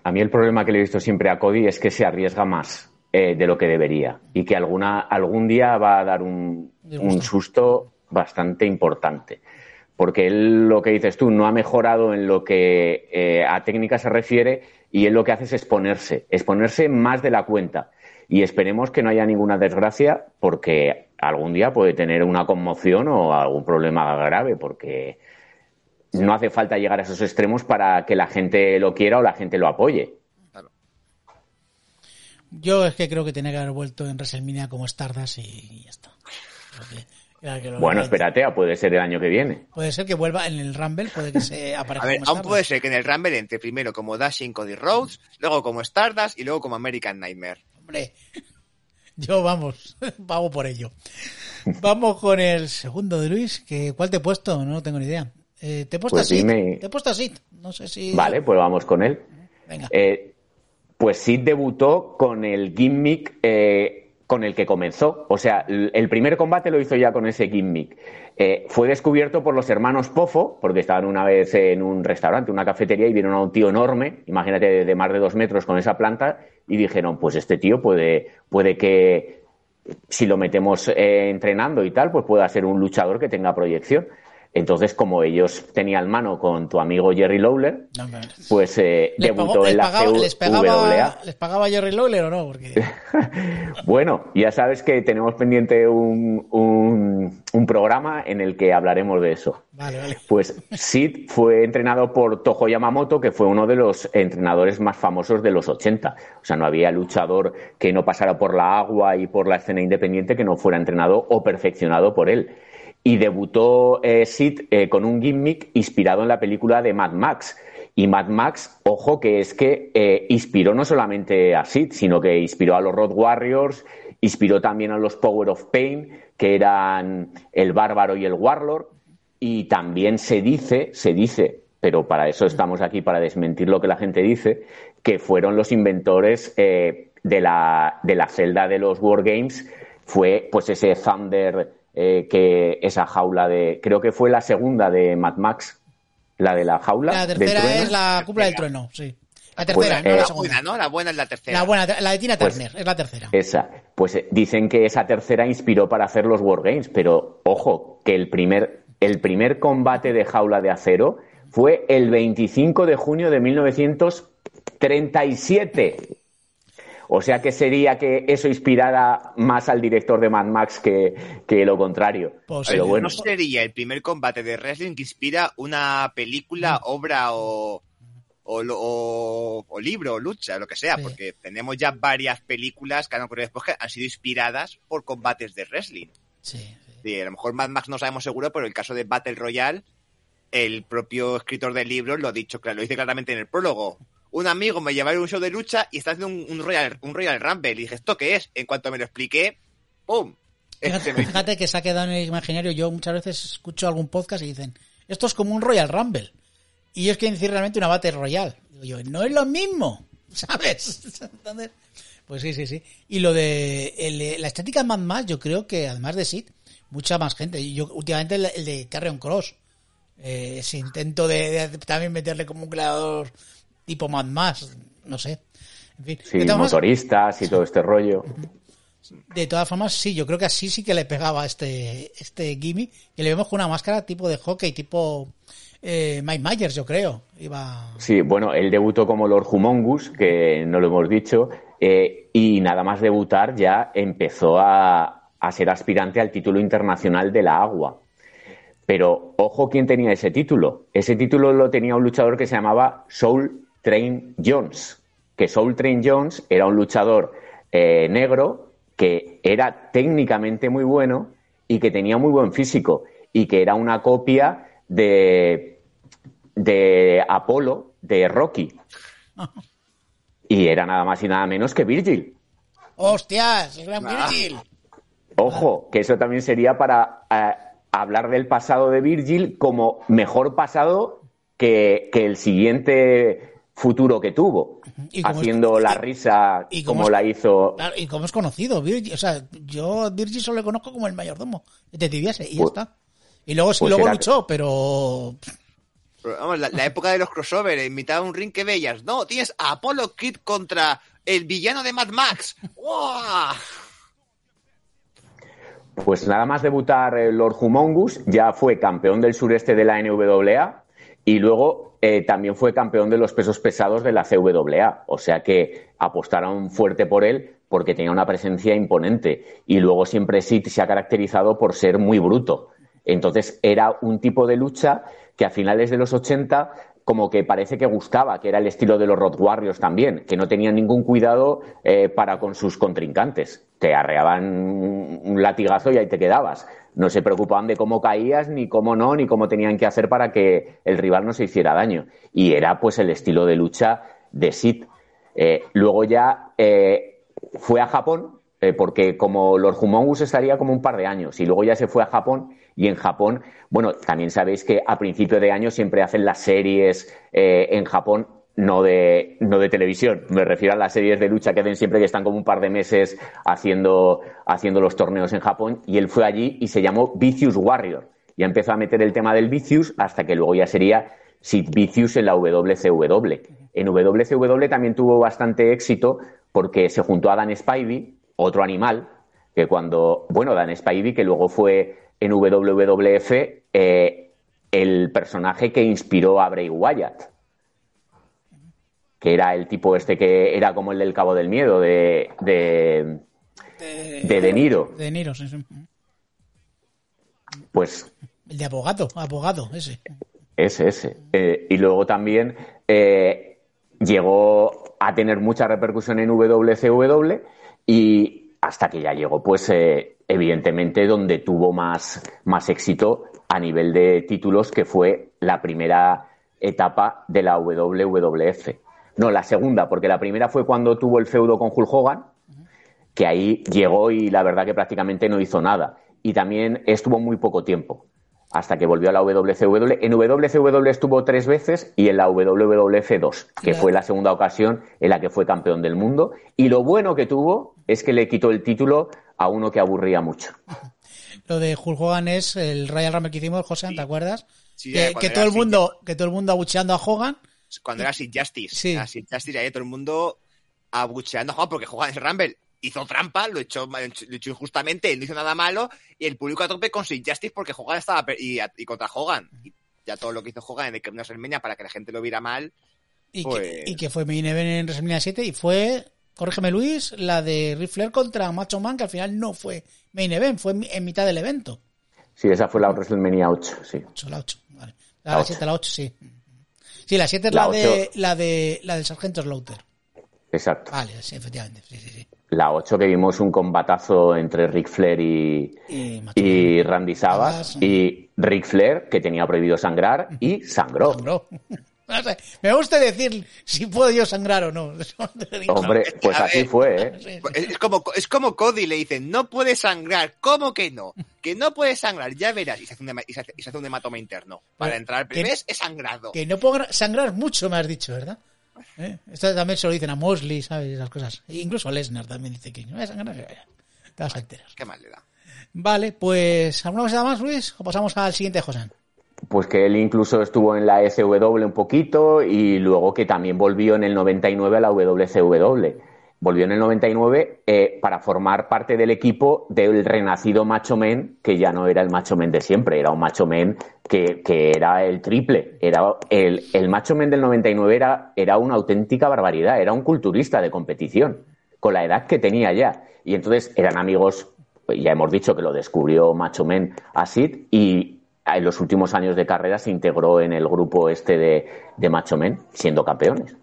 A mí el problema que le he visto siempre a Cody es que se arriesga más eh, de lo que debería y que alguna, algún día va a dar un, un susto bastante importante porque él lo que dices tú no ha mejorado en lo que eh, a técnica se refiere y él lo que hace es exponerse, exponerse más de la cuenta. Y esperemos que no haya ninguna desgracia porque algún día puede tener una conmoción o algún problema grave porque no hace falta llegar a esos extremos para que la gente lo quiera o la gente lo apoye. Yo es que creo que tiene que haber vuelto en WrestleMania como Stardust y ya está. Bueno, espérate, puede ser el año que viene. Puede ser que vuelva en el Rumble, puede que se (laughs) aparezca. A ver, aún puede ser que en el Rumble entre primero como Dashing Cody Rhodes, luego como Stardust y luego como American Nightmare. Hombre, yo vamos, (laughs) vamos por ello. Vamos con el segundo de Luis, que ¿cuál te he puesto? No tengo ni idea. Eh, te he puesto pues así. Te he puesto así. No sé si. Vale, pues vamos con él. Venga. Eh, pues Sid debutó con el gimmick eh, con el que comenzó. O sea, el primer combate lo hizo ya con ese gimmick. Eh, fue descubierto por los hermanos Pofo, porque estaban una vez en un restaurante, una cafetería, y vieron a un tío enorme, imagínate, de más de dos metros con esa planta, y dijeron, pues este tío puede, puede que, si lo metemos eh, entrenando y tal, pues pueda ser un luchador que tenga proyección. Entonces, como ellos tenían mano con tu amigo Jerry Lawler, pues eh, debutó en la pagaba, les pagaba, ¿Les pagaba Jerry Lawler o no? Porque... (laughs) bueno, ya sabes que tenemos pendiente un, un, programa en el que hablaremos de eso. Vale, vale. Pues Sid fue entrenado por Toho Yamamoto, que fue uno de los entrenadores más famosos de los 80. O sea, no había luchador que no pasara por la agua y por la escena independiente que no fuera entrenado o perfeccionado por él y debutó eh, Sid eh, con un gimmick inspirado en la película de Mad Max. Y Mad Max, ojo, que es que eh, inspiró no solamente a Sid, sino que inspiró a los Road Warriors, inspiró también a los Power of Pain, que eran el Bárbaro y el Warlord. Y también se dice, se dice, pero para eso estamos aquí, para desmentir lo que la gente dice, que fueron los inventores de, la, de la celda de los Wargames, fue pues ese Thunder eh, que esa jaula de. Creo que fue la segunda de Mad Max, la de la jaula. La tercera es la cúpula del trueno, sí. La tercera, no la eh, segunda. ¿no? La buena es la tercera. La buena, la de Tina pues Turner, es la tercera. Esa. Pues eh, dicen que esa tercera inspiró para hacer los Wargames, pero ojo, que el primer, el primer combate de jaula de acero fue el 25 de junio de 1937. O sea que sería que eso inspirara más al director de Mad Max que, lo contrario. Pues Pero bueno. No sería el primer combate de wrestling que inspira una película, obra o, o, libro o lucha, lo que sea, porque tenemos ya varias películas que han ocurrido después que han sido inspiradas por combates de wrestling. Sí, sí. a lo mejor Mad Max no sabemos seguro, pero el caso de Battle Royale, el propio escritor del libro lo ha dicho, lo dice claramente en el prólogo un amigo me llevaba a un show de lucha y está haciendo un, Royal, un Royal Rumble. Y dije, ¿esto qué es? En cuanto me lo expliqué, ¡pum! Fíjate, que se ha quedado en el imaginario. Yo muchas veces escucho algún podcast y dicen, esto es como un Royal Rumble. Y es que decir realmente una Battle Royal. Digo yo, no es lo mismo, (laughs) ¿sabes? pues sí, sí, sí. Y lo de la estética de Mad Max, yo creo que además de Sid, mucha más gente. Yo últimamente el, de Carrion Cross. Eh, ese intento de, también meterle como un creador tipo Mad Max, no sé. En fin, sí, motoristas y todo este rollo. De todas formas, sí, yo creo que así sí que le pegaba este, este Gimme, y le vemos con una máscara tipo de hockey, tipo eh, Mike Myers, yo creo. Iba... Sí, bueno, él debutó como Lord Humongus, que no lo hemos dicho, eh, y nada más debutar ya empezó a, a ser aspirante al título internacional de la agua. Pero ojo quién tenía ese título. Ese título lo tenía un luchador que se llamaba Soul Train Jones, que Soul Train Jones era un luchador eh, negro que era técnicamente muy bueno y que tenía muy buen físico y que era una copia de, de Apolo, de Rocky. (laughs) Y era nada más y nada menos que Virgil. ¡Hostias! ¡Gran ah. Virgil! Ojo, que eso también sería para eh, hablar del pasado de Virgil como mejor pasado que, que el siguiente futuro que tuvo, haciendo la risa como la hizo. y como es conocido, Virgil, o sea, yo a Virgil solo le conozco como el mayordomo de Tibiase y ya pues está. Y luego sí, pues luego luchó, pero... vamos, la, época de los crossover, en mitad de un ring que veías, no, tienes a Apollo Kid contra el villano de Mad Max. Pues nada más debutar eh, Lord Humongus, ya fue campeón del sureste de la NWA y luego eh, también fue campeón de los pesos pesados de la CWA, o sea que apostaron fuerte por él porque tenía una presencia imponente y luego siempre Sid se ha caracterizado por ser muy bruto. Entonces era un tipo de lucha que a finales de los 80 como que parece que gustaba, que era el estilo de los Road Warriors también, que no tenían ningún cuidado eh, para con sus contrincantes. Te arreaban un latigazo y ahí te quedabas. No se preocupaban de cómo caías, ni cómo no, ni cómo tenían que hacer para que el rival no se hiciera daño. Y era pues el estilo de lucha de Sid. Eh, luego ya eh, fue a Japón, porque como Lord Humongus estaría como un par de años, y luego ya se fue a Japón y en Japón, bueno, también sabéis que a principio de año siempre hacen las series eh, en Japón no de, no de televisión, me refiero a las series de lucha que hacen siempre que están como un par de meses haciendo, haciendo los torneos en Japón y él fue allí y se llamó Vicious Warrior. Y empezó a meter el tema del Vicious hasta que luego ya sería Sid Vicious en la WCW. En WCW también tuvo bastante éxito porque se juntó a Dan Spivey, otro animal, que cuando, bueno, Dan Spivey, que luego fue en WWF eh, el personaje que inspiró a Bray Wyatt, que era el tipo este que era como el del Cabo del Miedo de de, de, de Niro. De Niro, sí, sí. Pues el de abogado, abogado, ese. Ese, ese. Eh, y luego también eh, llegó a tener mucha repercusión en WCW y hasta que ya llegó, pues, eh, evidentemente, donde tuvo más, más éxito a nivel de títulos, que fue la primera etapa de la WWF. No, la segunda, porque la primera fue cuando tuvo el feudo con Hulk Hogan, que ahí llegó y la verdad que prácticamente no hizo nada. Y también estuvo muy poco tiempo, hasta que volvió a la WCW. En WCW estuvo tres veces y en la WWF dos, que fue la segunda ocasión en la que fue campeón del mundo. Y lo bueno que tuvo es que le quitó el título a uno que aburría mucho. (laughs) Lo de Hulk Hogan es el Royal Rumble que hicimos, José, ¿te acuerdas? Sí, que, cuando que todo el mundo, que todo el mundo abucheando a Hogan. Cuando era Sid Justice. Sí. Era Sid Justice y ahí todo el mundo abucheando a Juan porque Juan el Rumble hizo trampa, lo echó, lo echó injustamente, no hizo nada malo y el público a tope con Sid Justice porque Hogan estaba per- y, y contra Hogan. Y ya todo lo que hizo Hogan en el Camino a WrestleMania para que la gente lo viera mal. Y, Pues- que, y que fue main event en WrestleMania 7 y fue, corrígeme Luis, la de Ric Flair contra Macho Man, que al final no fue main event, fue en mitad del evento. Sí, esa fue la WrestleMania 8, sí. 8, la 8, vale. La La, ocho. 7, la 8, sí. Sí, la 7 es La la, de, la de la del Sargento Slaughter. Exacto. Vale, sí, efectivamente. Sí, sí, sí. La 8 que vimos un combatazo entre Ric Flair y, Y y Randy Savage. Savage. Y Ric Flair, que tenía prohibido sangrar, (laughs) y sangró. sangró. (laughs) Me gusta decir si puedo yo sangrar o no. (laughs) Hombre, pues así fue, ¿eh? Es, como, es como Cody le dicen, no puedes sangrar. ¿Cómo que no? Que no puedes sangrar, ya verás. Y se hace un, hema- y se hace, y se hace un hematoma interno. Para entrar al primer es sangrado. Que no puedo gra- sangrar mucho, me has dicho, ¿verdad? ¿Eh? Esto también se lo dicen a Mosley, ¿sabes? Esas cosas. E incluso a Lesnar también dice que no voy a sangrar. Te vas a enterar. Qué mal le da. Vale, pues ¿alguna cosa más, Luis? O pasamos al siguiente, José. Pues que él incluso estuvo en la SW un poquito y luego que también volvió en el 99 a la WCW. Volvió en el 99 eh, para formar parte del equipo del renacido Macho Man, que ya no era el Macho Man de siempre, era un Macho Man que, que era el triple. Era el, el Macho Man del 99 era, era una auténtica barbaridad, era un culturista de competición, con la edad que tenía ya. Y entonces eran amigos, ya hemos dicho que lo descubrió Macho Man a Sid y en los últimos años de carrera se integró en el grupo este de, de Macho Men, siendo campeones.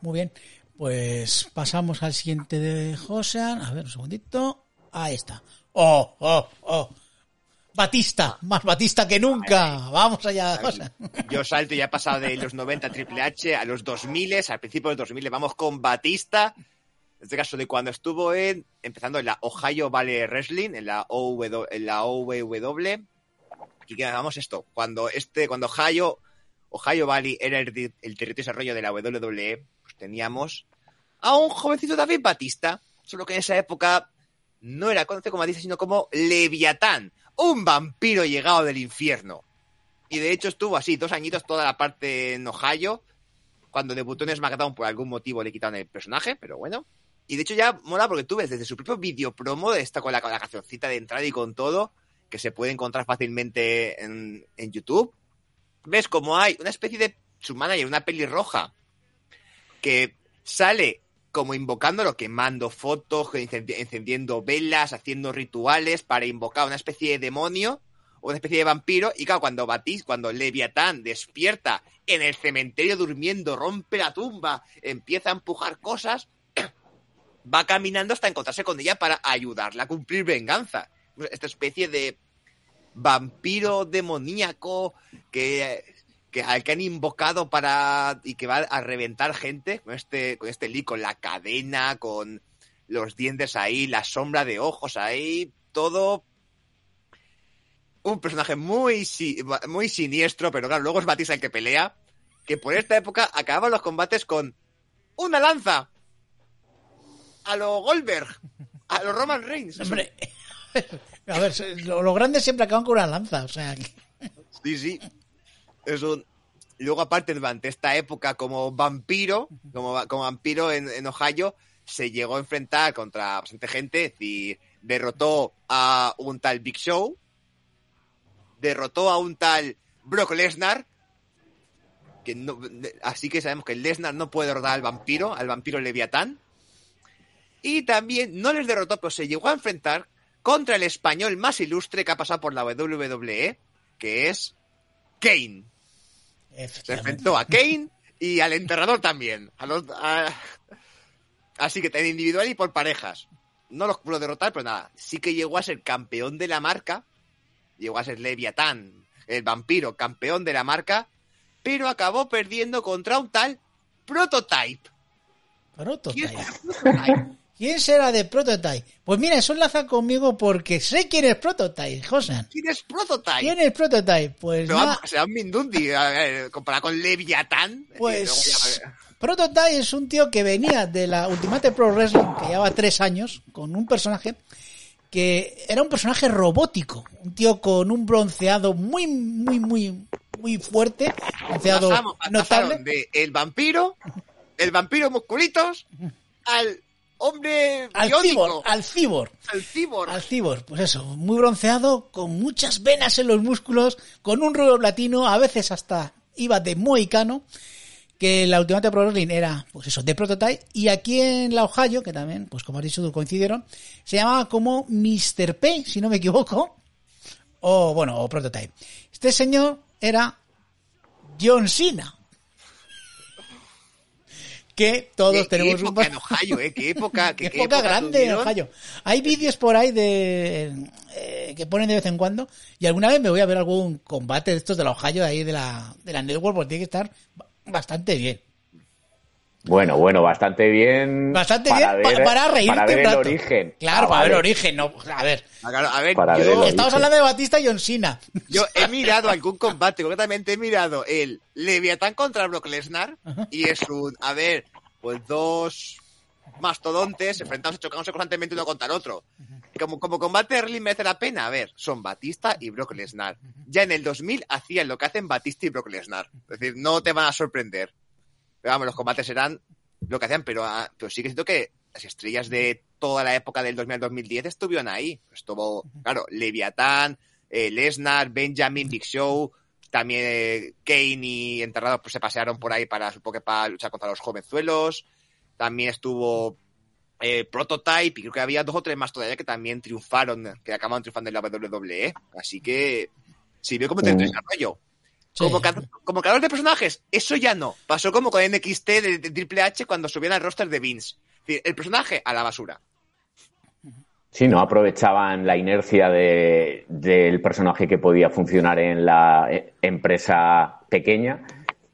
Muy bien. Pues pasamos al siguiente de José. A ver, un segundito. Ahí está. ¡Oh, oh, oh! Batista, más Batista que nunca. Vamos allá, José. Yo salto y ya he pasado de los 90 Triple H a los 2000, al principio de los 2000 vamos con Batista. En este caso de cuando estuvo en, empezando en la Ohio Valley Wrestling, en la, OW, en la OVW. Aquí quedamos esto, cuando este, cuando Ohio, Ohio Valley era el, el territorio de desarrollo de la WWE, pues teníamos a un jovencito David Batista, solo que en esa época no era conocido como Batista, sino como Leviatán, un vampiro llegado del infierno. Y de hecho estuvo así, dos añitos toda la parte en Ohio. Cuando debutó en SmackDown por algún motivo le quitaron el personaje, pero bueno. Y de hecho ya mola porque tú ves desde su propio vídeo promo, de esta con la, con de entrada y con todo, que se puede encontrar fácilmente en, YouTube. Ves como hay una especie de su manager, una pelirroja, que sale como invocándolo, quemando fotos, encendi- encendiendo velas, haciendo rituales para invocar una especie de demonio, una especie de vampiro, y claro, cuando Batis, cuando Leviatán despierta en el cementerio durmiendo, rompe la tumba, empieza a empujar cosas, va caminando hasta encontrarse con ella para ayudarla a cumplir venganza. Esta especie de vampiro demoníaco que, al que han invocado para y que va a reventar gente con este con este Lee, con la cadena, con los dientes ahí, la sombra de ojos ahí, todo un personaje muy muy siniestro, pero claro, luego es Batista el que pelea, que por esta época acababan los combates con una lanza a lo Goldberg, a lo Roman Reigns. Hombre, (laughs) a ver, lo- los grandes siempre acaban con una lanza, o sea, que- (laughs) Sí, sí. Es un... y Luego, aparte, durante esta época, como vampiro, como, va- como vampiro en, en Ohio, se llegó a enfrentar contra bastante gente. Es decir, derrotó a un tal Big Show, derrotó a un tal Brock Lesnar, que no, así que sabemos que Lesnar no puede derrotar al vampiro, al vampiro Leviatán. Y también no les derrotó, pero se llegó a enfrentar contra el español más ilustre que ha pasado por la WWE, que es Kane. Se enfrentó a Kane y al enterrador también. A los- a- Así que en individual y por parejas. No los pudo derrotar, pero nada. Sí que llegó a ser campeón de la marca. Llegó a ser Leviatán, el vampiro, campeón de la marca. Pero acabó perdiendo contra un tal Prototype. Prototype. ¿Quién será de Prototype? Pues mira, eso enlaza conmigo porque sé quién es Prototype, Josan. ¿Quién es Prototype? ¿Quién es Prototype? Pues nada, va- será un Mindundi comparado con Leviatán. Pues Y luego ya- Prototype es un tío que venía de la Ultimate Pro Wrestling, que llevaba tres años, con un personaje que era un personaje robótico. Un tío con un bronceado muy, muy, muy, muy fuerte. Bronceado Pasamos- notable. de el vampiro, el vampiro musculitos, al hombre Al biónico, cibor, al cibor. al cibor. Al cibor, pues eso, muy bronceado, con muchas venas en los músculos, con un rubio platino, a veces hasta iba de mohicano, que la Ultimate Pro Wrestling era, pues eso, de Prototype, y aquí en la Ohio, que también, pues como has dicho coincidieron, se llamaba como Mr. P, si no me equivoco, o bueno, o Prototype. Este señor era John Cena. Que todos ¿Qué- qué tenemos un época en (laughs) Ohio, ¿eh? Qué época, Qué qué, qué época época grande en. Ohio. Hay vídeos por ahí de eh, que ponen de vez en cuando y alguna vez me voy a ver algún combate de estos de la Ohio de ahí de la, de la Network porque tiene que estar ba- bastante bien. Bueno, bueno, bastante bien. Bastante para bien pa- para reírte Para ver un el origen. Claro, Ah, para ver el origen. No, a ver, claro, a ver, Para ver yo, estamos origen. hablando de Batista y John Cena. yo he mirado algún combate, concretamente he mirado el Leviatán contra Brock Lesnar y es un, a ver, pues dos mastodontes enfrentados chocándose constantemente uno contra el otro. Como, como combate de Wrestling merece la pena, a ver, son Batista y Brock Lesnar. Ya en el 2000 hacían lo que hacen Batista y Brock Lesnar. Es decir, no te van a sorprender. Pero vamos, los combates serán lo que hacían, pero, ah, pero sí que siento que las estrellas de toda la época del 2000 al 2010 estuvieron ahí. Estuvo, claro, Leviatán, eh, Lesnar, Benjamin, Big Show, también eh, Kane y Enterrado pues se pasearon por ahí para, supongo que para luchar contra los jovenzuelos. También estuvo eh, Prototype y creo que había dos o tres más todavía que también triunfaron, que acabaron triunfando en la WWE. Así que sirvió como Mm. desarrollo. Sí. Como, como creador de personajes, eso ya no. Pasó como con NXT de, de Triple H cuando subían al roster de Vince. Es decir, el personaje a la basura. Sí, no aprovechaban la inercia de- del personaje que podía funcionar en la eh, empresa pequeña.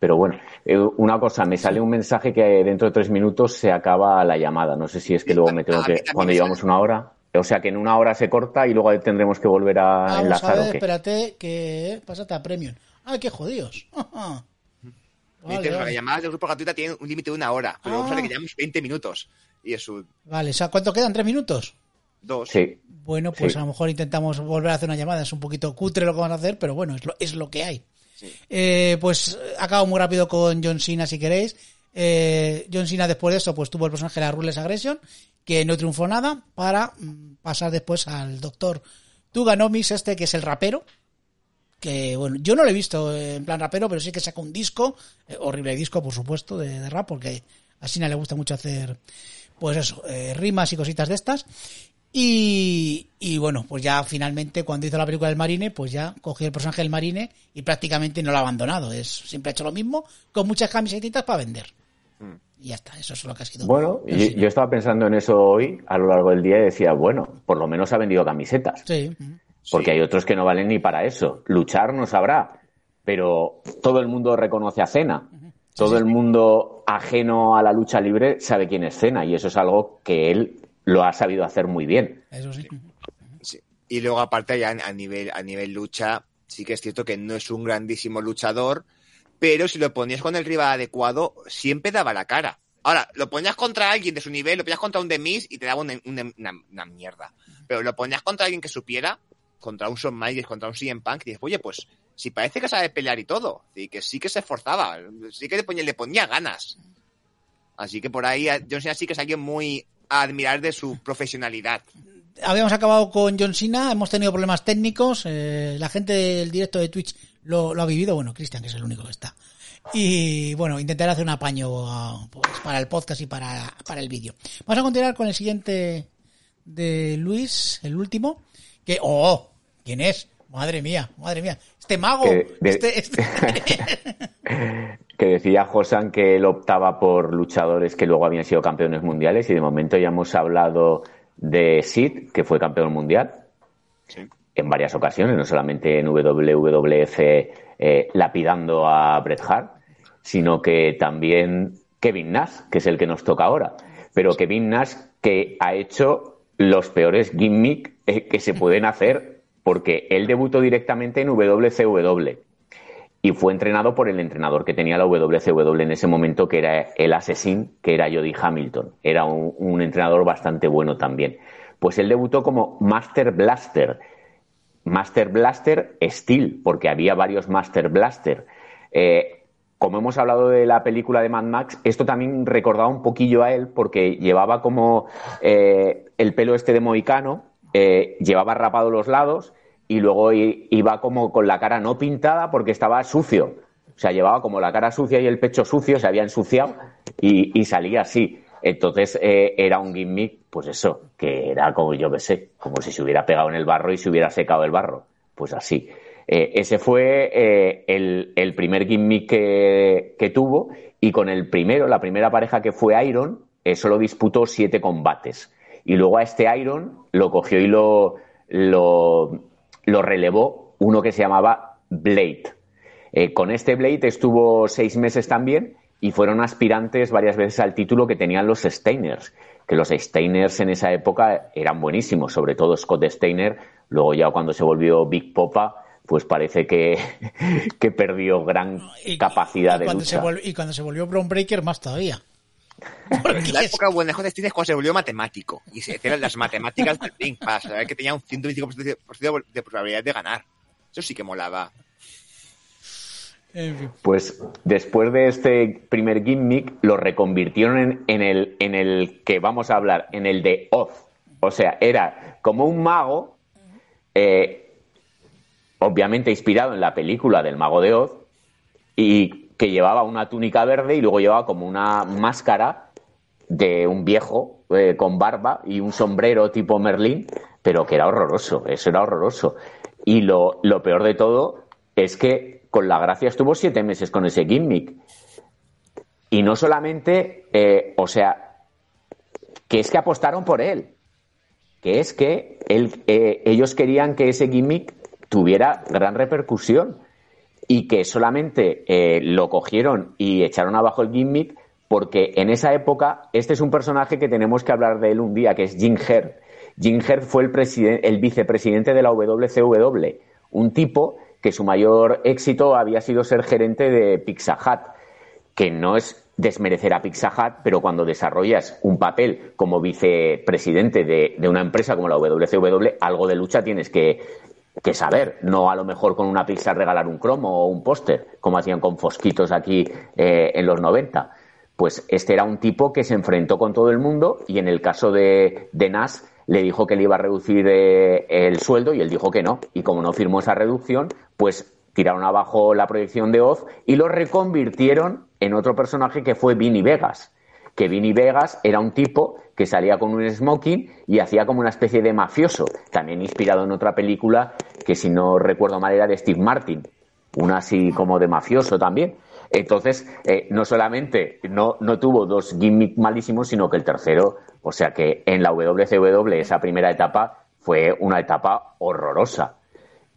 Pero bueno, eh, una cosa, me sale un mensaje que dentro de tres minutos se acaba la llamada. No sé si es que luego a- me tengo a que, cuando llevamos una hora, o sea que en una hora se corta y luego tendremos que volver a Vamos a enlazar. ver, ¿o qué? espérate, que pásate a Premium. Ah, qué jodidos. (laughs) Vale, vale. Las llamadas de grupo gratuita tienen un límite de una hora, pero Ah. sale que llevamos 20 minutos. Y es un Vale, o sea, ¿cuánto quedan? ¿Tres minutos? dos. Sí, Bueno, pues Sí. a lo mejor intentamos volver a hacer una llamada. Es un poquito cutre lo que vamos a hacer, pero bueno, es lo, es lo que hay. Sí. Eh, pues acabo muy rápido con John Cena, si queréis. Eh, John Cena después de esto, pues tuvo el personaje de la Rules Aggression, que no triunfó nada, para mm, pasar después al doctor Tuganomics, este que es el rapero. Que bueno, yo no lo he visto en plan rapero, pero sí que saca un disco, eh, horrible disco, por supuesto, de, de rap, porque A Sina le gusta mucho hacer, pues eso, eh, rimas y cositas de estas. Y, y bueno, pues ya finalmente cuando hizo la película del Marine, pues ya cogió el personaje del Marine y prácticamente no lo ha abandonado. Es, siempre ha hecho lo mismo, con muchas camisetitas para vender. Y ya está, eso es lo que ha sido. Bueno, yo, yo estaba pensando en eso hoy a lo largo del día y decía, bueno, por lo menos ha vendido camisetas. Sí. Porque hay otros que no valen ni para eso. Luchar no sabrá, pero todo el mundo reconoce a Cena. Todo el mundo ajeno a la lucha libre sabe quién es Cena y eso es algo que él lo ha sabido hacer muy bien. Eso sí. Sí. Y luego, aparte, ya a nivel, a nivel lucha, sí que es cierto que no es un grandísimo luchador, pero si lo ponías con el rival adecuado, siempre daba la cara. Ahora, lo ponías contra alguien de su nivel, lo ponías contra un Demis y te daba una- una mierda. Pero lo ponías contra alguien que supiera, contra un Shawn Michaels, contra un CM Punk, y dices, oye, pues, si parece que sabe pelear y todo, y que sí que se esforzaba, sí que le ponía, le ponía ganas. Así que por ahí, John Cena sí que es alguien muy a admirar de su profesionalidad. Habíamos acabado con John Cena, hemos tenido problemas técnicos, eh, la gente del directo de Twitch lo, ha vivido, bueno, Cristian, que es el único que está. Y bueno, intentaré hacer un apaño pues, para el podcast y para, para el vídeo. Vamos a continuar con el siguiente de Luis, el último, que, oh, ¿quién es? Madre mía, madre mía, este mago, Que de- este, (laughs) este- (laughs) que decía Josan que él optaba por luchadores que luego habían sido campeones mundiales y de momento ya hemos hablado de Sid, que fue campeón mundial Sí. en varias ocasiones, no solamente en WWF eh, lapidando a Bret Hart, sino que también Kevin Nash, que es el que nos toca ahora. Pero Kevin Nash que ha hecho los peores gimmicks eh, que se pueden hacer porque él debutó directamente en WCW y fue entrenado por el entrenador que tenía la WCW en ese momento, que era el asesín, que era Jody Hamilton. Era un, un entrenador bastante bueno también. Pues él debutó como Master Blaster. Master Blaster Steel, porque había varios Master Blaster. Eh, como hemos hablado de la película de Mad Max, esto también recordaba un poquillo a él, porque llevaba como eh, el pelo este de mohicano, eh, llevaba rapado los lados y luego iba como con la cara no pintada porque estaba sucio. O sea, llevaba como la cara sucia y el pecho sucio, se había ensuciado y, salía así. Entonces eh, era un gimmick, pues eso, que era como yo que sé, como si se hubiera pegado en el barro y se hubiera secado el barro. Pues así. Eh, ese fue eh, el, primer gimmick que, que tuvo y con el primero, la primera pareja que fue Iron, solo disputó siete combates. Y luego a este Iron lo cogió y lo, lo, lo relevó uno que se llamaba Blade. Eh, con este Blade estuvo seis meses también y fueron aspirantes varias veces al título que tenían los Steiners, que los Steiners en esa época eran buenísimos, sobre todo Scott Steiner, luego ya cuando se volvió Big Popa, pues parece que, (laughs) que perdió gran y- capacidad y de se lucha. volvió- y cuando se volvió Braun Breaker, más todavía. Porque La época buena de Scott Steiner es cuando se volvió matemático y se hacían las matemáticas del ring para saber que tenía un 125% de probabilidad de ganar. Eso sí que molaba. Pues después de este primer gimmick, lo reconvirtieron en, en el, en el que vamos a hablar, en el de Oz. O sea, era como un mago, eh, obviamente inspirado en la película del mago de Oz, y que llevaba una túnica verde y luego llevaba como una máscara de un viejo eh, con barba y un sombrero tipo Merlín, pero que era horroroso, eso era horroroso. Y lo, lo peor de todo es que con la gracia estuvo siete meses con ese gimmick. Y no solamente, eh, o sea, que es que apostaron por él, que es que él, eh, ellos querían que ese gimmick tuviera gran repercusión y que solamente eh, lo cogieron y echaron abajo el gimmick porque en esa época este es un personaje que tenemos que hablar de él un día, que es Jim Herd. Jim Herd fue el, presiden- el vicepresidente de la WCW, un tipo que su mayor éxito había sido ser gerente de Pizza Hut, que no es desmerecer a Pizza pero cuando desarrollas un papel como vicepresidente de, de una empresa como la WCW, algo de lucha tienes que, que saber, no a lo mejor con una pizza regalar un cromo o un póster, como hacían con Fosquitos aquí eh, en los 90. Pues este era un tipo que se enfrentó con todo el mundo y en el caso de, de Nash le dijo que le iba a reducir eh, el sueldo y él dijo que no. Y como no firmó esa reducción, pues tiraron abajo la proyección de Oz y lo reconvirtieron en otro personaje que fue Vinny Vegas. Que Vinny Vegas era un tipo que salía con un smoking y hacía como una especie de mafioso, también inspirado en otra película que si no recuerdo mal era de Steve Martin, una así como de mafioso también. Entonces, eh, no solamente no, tuvo dos gimmicks malísimos, sino que el tercero, o sea que en la WCW esa primera etapa fue una etapa horrorosa.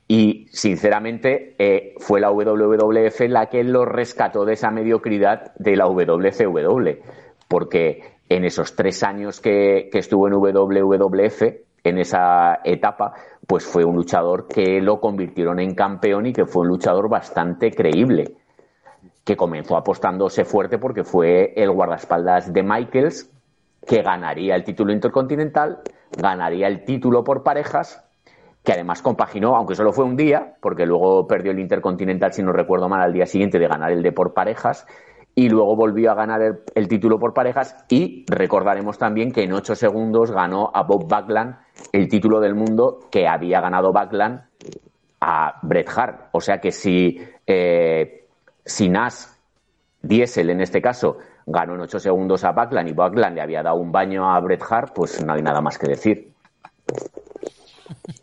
Y sinceramente eh, fue la WWF la que lo rescató de esa mediocridad de la WCW, porque en esos tres años que, estuvo en WWF, en esa etapa, pues fue un luchador que lo convirtieron en campeón y que fue un luchador bastante creíble, que comenzó apostándose fuerte porque fue el guardaespaldas de Michaels, que ganaría el título intercontinental, ganaría el título por parejas que además compaginó, aunque solo fue un día, porque luego perdió el Intercontinental, si no recuerdo mal, al día siguiente de ganar el de por parejas, y luego volvió a ganar el, título por parejas, y recordaremos también que en ocho segundos ganó a Bob Backlund el título del mundo que había ganado Backlund a Bret Hart. O sea que si, eh, si Nash, Diesel en este caso, ganó en ocho segundos a Backlund y Backlund le había dado un baño a Bret Hart, pues no hay nada más que decir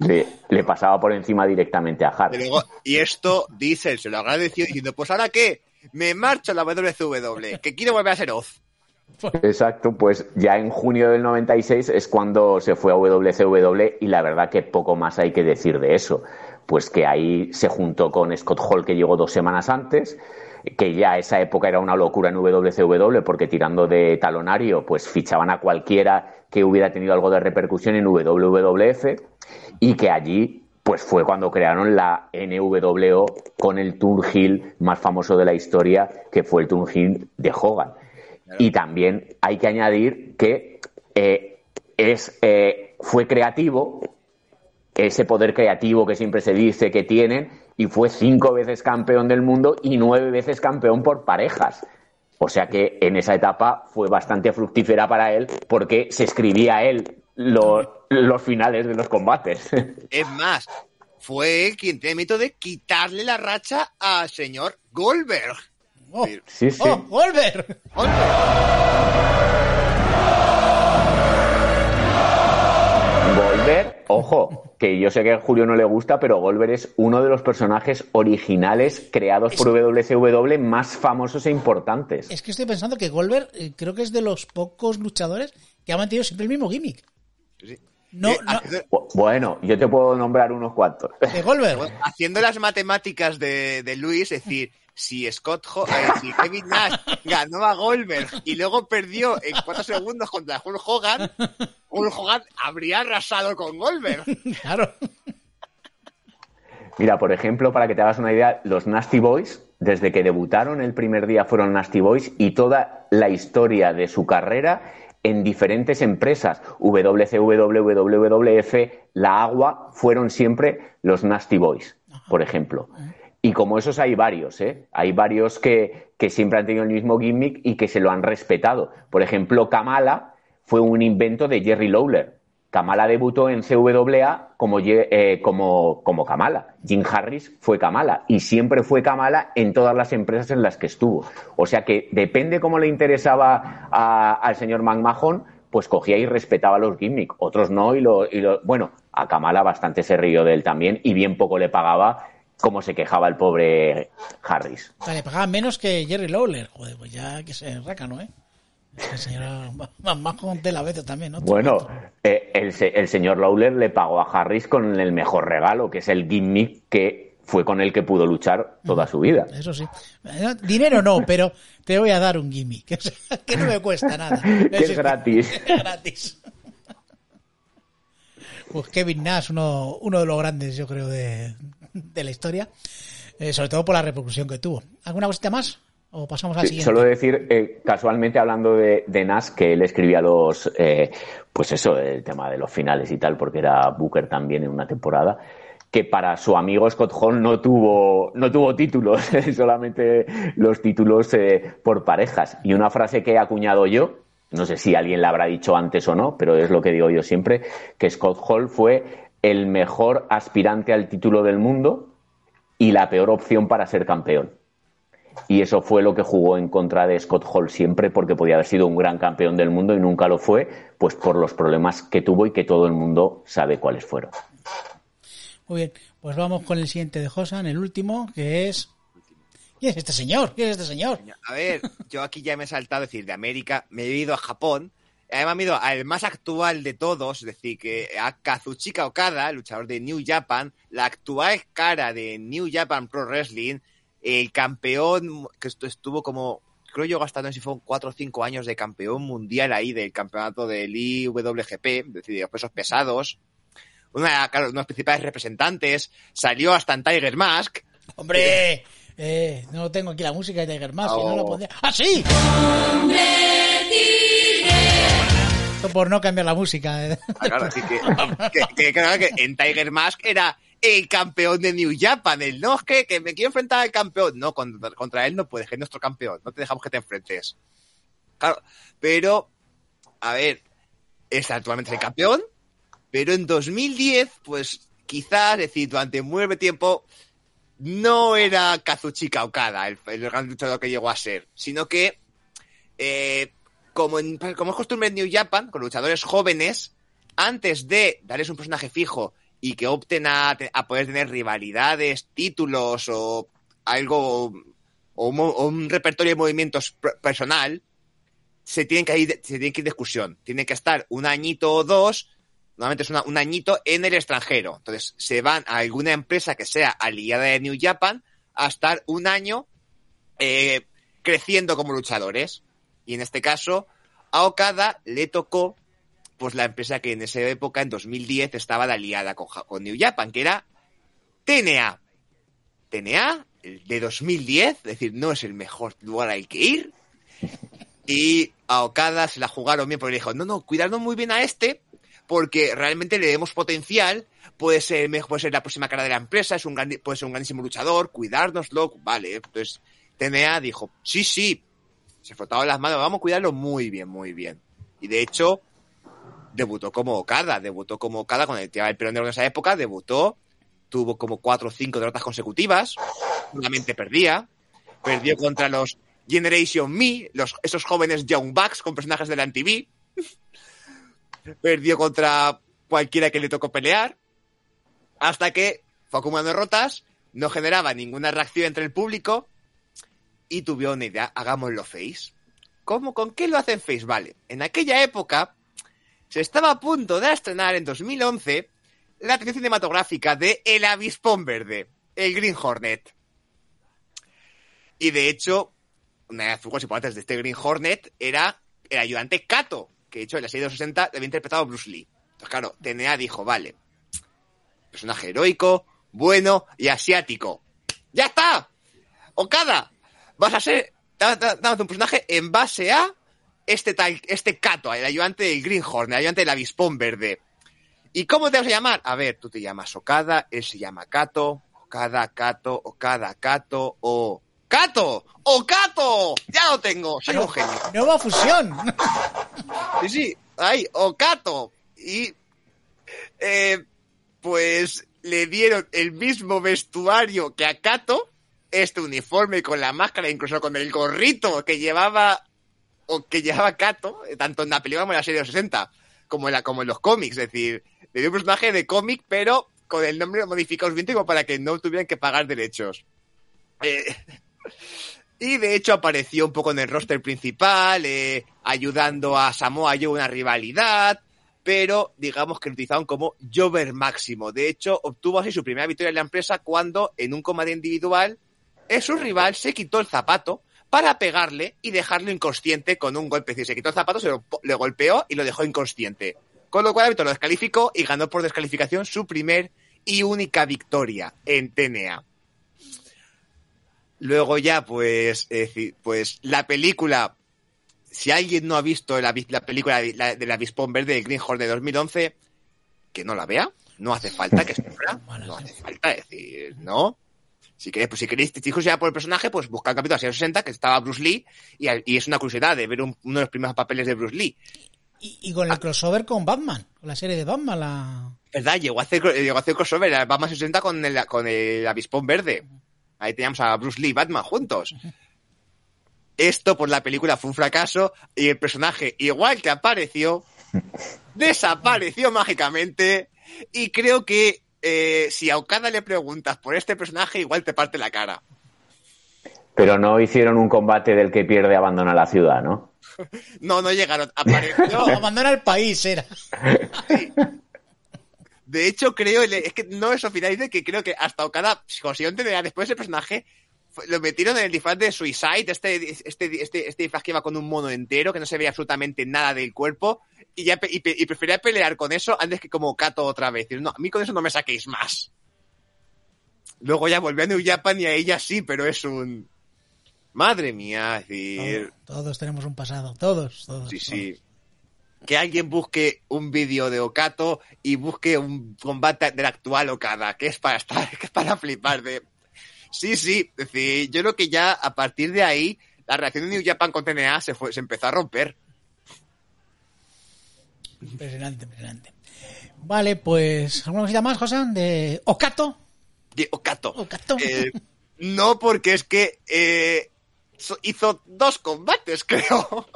le, pasaba por encima directamente a Hart. Y, esto dice, se lo agradeció diciendo, pues ahora qué, me marcho a la WCW, que quiero volver a ser Oz. Exacto, pues ya en junio del 96 es cuando se fue a WCW y la verdad que poco más hay que decir de eso. Pues que ahí se juntó con Scott Hall que llegó dos semanas antes, que ya esa época era una locura en WCW porque tirando de talonario pues fichaban a cualquiera que hubiera tenido algo de repercusión en WWF y que allí pues fue cuando crearon la NWO con el Hill más famoso de la historia, que fue el Hill de Hogan. Y también hay que añadir que eh, es, eh, fue creativo, ese poder creativo que siempre se dice que tienen, y fue cinco veces campeón del mundo y nueve veces campeón por parejas. O sea que en esa etapa fue bastante fructífera para él porque se escribía él los, los finales de los combates. (laughs) Es más, fue él quien tiene el mito de quitarle la racha al señor Goldberg. Oh, sí, sí. Oh, Goldberg. Goldberg, ojo, que yo sé que a Julio no le gusta, pero Goldberg es uno de los personajes originales creados por WCW más famosos e importantes. Es que estoy pensando que Goldberg eh, creo que es de los pocos luchadores que ha mantenido siempre el mismo gimmick. No, Bueno, yo te puedo nombrar unos cuantos. De Goldberg. Haciendo las matemáticas de, de Luis, es decir, si Scott eh, si Kevin Nash ganó a Goldberg y luego perdió en cuatro segundos contra Hulk Hogan, Hulk Hogan habría arrasado con Goldberg. Claro. Mira, por ejemplo, para que te hagas una idea, los Nasty Boys, desde que debutaron el primer día fueron Nasty Boys y toda la historia de su carrera en diferentes empresas, WCW, WWF, La Agua, fueron siempre los Nasty Boys, por ejemplo. Y como esos hay varios, ¿eh? Hay varios que, que siempre han tenido el mismo gimmick y que se lo han respetado. Por ejemplo, Kamala fue un invento de Jerry Lawler. Kamala debutó en CWA como, eh, como, como Kamala. Jim Harris fue Kamala y siempre fue Kamala en todas las empresas en las que estuvo. O sea que depende cómo le interesaba al señor McMahon, pues cogía y respetaba los gimmicks. Otros no y lo, y lo, bueno, a Kamala bastante se rió de él también y bien poco le pagaba como se quejaba el pobre Harris. O sea, le pagaba menos que Jerry Lawler. Joder, pues ya que se ¿no, ¿eh? El señor más de la vez también, ¿no? Bueno, eh, el, señor Lawler le pagó a Harris con el mejor regalo, que es el gimmick que fue con el que pudo luchar toda su vida. Eso sí. Dinero no, pero te voy a dar un gimmick, (laughs) que no me cuesta nada. que es gratis. (laughs) Es gratis. Pues Kevin Nash, uno, uno de los grandes, yo creo, de, la historia, eh, sobre todo por la repercusión que tuvo. ¿Alguna cosita más? ¿O pasamos al siguiente? Solo decir, eh, casualmente hablando de, de, Nash, que él escribía los, eh, pues eso, el tema de los finales y tal, porque era Booker también en una temporada, que para su amigo Scott Hall no tuvo, no tuvo títulos, (laughs) solamente los títulos eh, por parejas. Y una frase que he acuñado yo, no sé si alguien la habrá dicho antes o no, pero es lo que digo yo siempre, que Scott Hall fue el mejor aspirante al título del mundo y la peor opción para ser campeón. Y eso fue lo que jugó en contra de Scott Hall siempre porque podía haber sido un gran campeón del mundo y nunca lo fue, pues por los problemas que tuvo y que todo el mundo sabe cuáles fueron. Muy bien, pues vamos con el siguiente de Josan, el último, que es... ¿Quién es este señor? ¿Quién es este señor? A ver, yo aquí ya me he saltado, es decir, de América, me he ido a Japón, además me he ido al más actual de todos, es decir, que a Kazuchika Okada, luchador de New Japan, la actual cara de New Japan Pro Wrestling, el campeón que esto estuvo como, creo yo gastando si fueron cuatro o cinco años de campeón mundial ahí del campeonato del IWGP, es decir, de los pesos pesados, una, claro, unos principales representantes, salió hasta en Tiger Mask, ¡Hombre! Eh, no tengo aquí la música de Tiger Mask, si no la Oh. pondría... ¡Ah, sí! Esto por no cambiar la música. eh. Ah, claro, así (laughs) que, que, que, claro, que en Tiger Mask era el campeón de New Japan, el no es que, me quiero enfrentar al campeón. No, contra, él no puedes, es nuestro campeón, no te dejamos que te enfrentes. Claro, pero, a ver, es actualmente el campeón, pero en 2010, pues quizás, es decir, durante breve tiempo, no era Kazuchika Okada el, el gran luchador que llegó a ser, sino que, eh, como, en- como es costumbre en New Japan, con luchadores jóvenes, antes de darles un personaje fijo y que opten a, a poder tener rivalidades, títulos o algo, o un, repertorio de movimientos personal, se tienen que ir, se tienen que ir de excursión. Tienen que estar un añito o dos, normalmente es un añito en el extranjero. Entonces, se van a alguna empresa que sea aliada de New Japan a estar un año eh, creciendo como luchadores. Y en este caso, a Okada le tocó pues la empresa que en esa época, en 2010, estaba de aliada con, New Japan, que era TNA. TNA, de 2010, es decir, no es el mejor lugar al que ir. Y a Okada se la jugaron bien porque dijo, no, no, cuidarnos muy bien a este, porque realmente le demos potencial, puede ser, mejor- puede ser la próxima cara de la empresa, es un gran, puede ser un grandísimo luchador, cuidárnoslo, vale. Entonces, TNA dijo, sí, sí, se frotaron las manos, vamos a cuidarlo muy bien, muy bien. Y de hecho, debutó como Okada, debutó como Okada con el tema del pionero en esa época, debutó, tuvo como cuatro o cinco derrotas consecutivas, solamente perdía, perdió contra los Generation Me, los, esos jóvenes Young Bucks con personajes de la MTV, (laughs) perdió contra cualquiera que le tocó pelear, hasta que fue acumulando derrotas, no generaba ninguna reacción entre el público y tuvieron una idea, hagámoslo face. ¿Cómo? ¿Con qué lo hacen face? Vale, en aquella época se estaba a punto de estrenar en 2011 la atención cinematográfica de El Avispón Verde, el Green Hornet. Y de hecho, una de las figuras importantes de este Green Hornet era el ayudante Kato, que de hecho en la serie de los 60 había interpretado Bruce Lee. Entonces, claro, TNA dijo, vale, personaje heroico, bueno y asiático. ¡Ya está! Okada, vas a ser, da- da- dándote un personaje en base a este tal, este Kato, el ayudante del Greenhorn, el ayudante del avispón verde. ¿Y cómo te vas a llamar? A ver, tú te llamas Okada, él se llama Kato, Okada, Kato, Okada, Kato, o... ¡Kato! ¡O Kato! ¡Ya lo tengo! ¡Soy un genio! Nueva fusión. (laughs) Sí, sí, ahí, Okato. Y, eh, pues, le dieron el mismo vestuario que a Kato, este uniforme con la máscara, incluso con el gorrito que llevaba, o que llevaba Kato, eh, tanto en la película como en la serie de los 60, como en, la, como en los cómics, es decir, le dio un personaje de cómic, pero con el nombre modificado suficiente como para que no tuvieran que pagar derechos. Eh, (laughs) y de hecho apareció un poco en el roster principal, eh, ayudando a Samoa Joe una rivalidad, pero digamos que lo utilizaron como Jover máximo. De hecho, obtuvo así su primera victoria en la empresa cuando en un combate individual su rival se quitó el zapato para pegarle y dejarlo inconsciente con un golpe. Es decir, se quitó el zapato, se lo, le golpeó y lo dejó inconsciente. Con lo cual el árbitro lo descalificó y ganó por descalificación su primer y única victoria en TNA. Luego ya, pues, pues la película, si alguien no ha visto la, película de la, del avispón verde de Greenhorn de 2011, que no la vea, no hace falta que se (laughs) no hace falta decir, ¿no? Si queréis, pues si queréis chicos ya por el personaje, pues buscad el capítulo 60 que estaba Bruce Lee y, y es una curiosidad de ver un- uno de los primeros papeles de Bruce Lee. Y, y con el crossover con Batman, con la serie de Batman, la... ¿Verdad? Llegó a hacer, llegó a hacer crossover Batman 60 con el, con el avispón verde. Ahí teníamos a Bruce Lee y Batman juntos. (laughs) esto por la película fue un fracaso y el personaje, igual que apareció, (laughs) desapareció mágicamente y creo que eh, si a Okada le preguntas por este personaje, igual te parte la cara. Pero no hicieron un combate del que pierde abandona la ciudad, ¿no? (laughs) No, no llegaron. Apareció. Abandona el país, era. De hecho, creo, es que no es oficial, dice que creo que hasta Okada consiguió entender después ese personaje, lo metieron en el disfraz de Suicide, este, este, este, este disfraz que iba con un mono entero, que no se veía absolutamente nada del cuerpo, y ya y, prefería pelear con eso antes que como Kato otra vez. Y No, a mí con eso no me saquéis más. Luego ya volvió a New Japan y a ella sí, pero es un... Madre mía, es decir... Todos, todos tenemos un pasado, todos, todos. Sí, todos. sí. Que alguien busque un vídeo de Okato y busque un combate del actual Okada, que es para estar, (laughs) que es para flipar de. Sí, sí. Es decir, yo creo que ya a partir de ahí la reacción de New Japan con TNA se fue, se empezó a romper. Impresionante, impresionante. Vale, pues, ¿alguna cosita más, José? De Okato. De Okato. Okato. Eh, no, porque es que eh, hizo dos combates, (laughs) creo.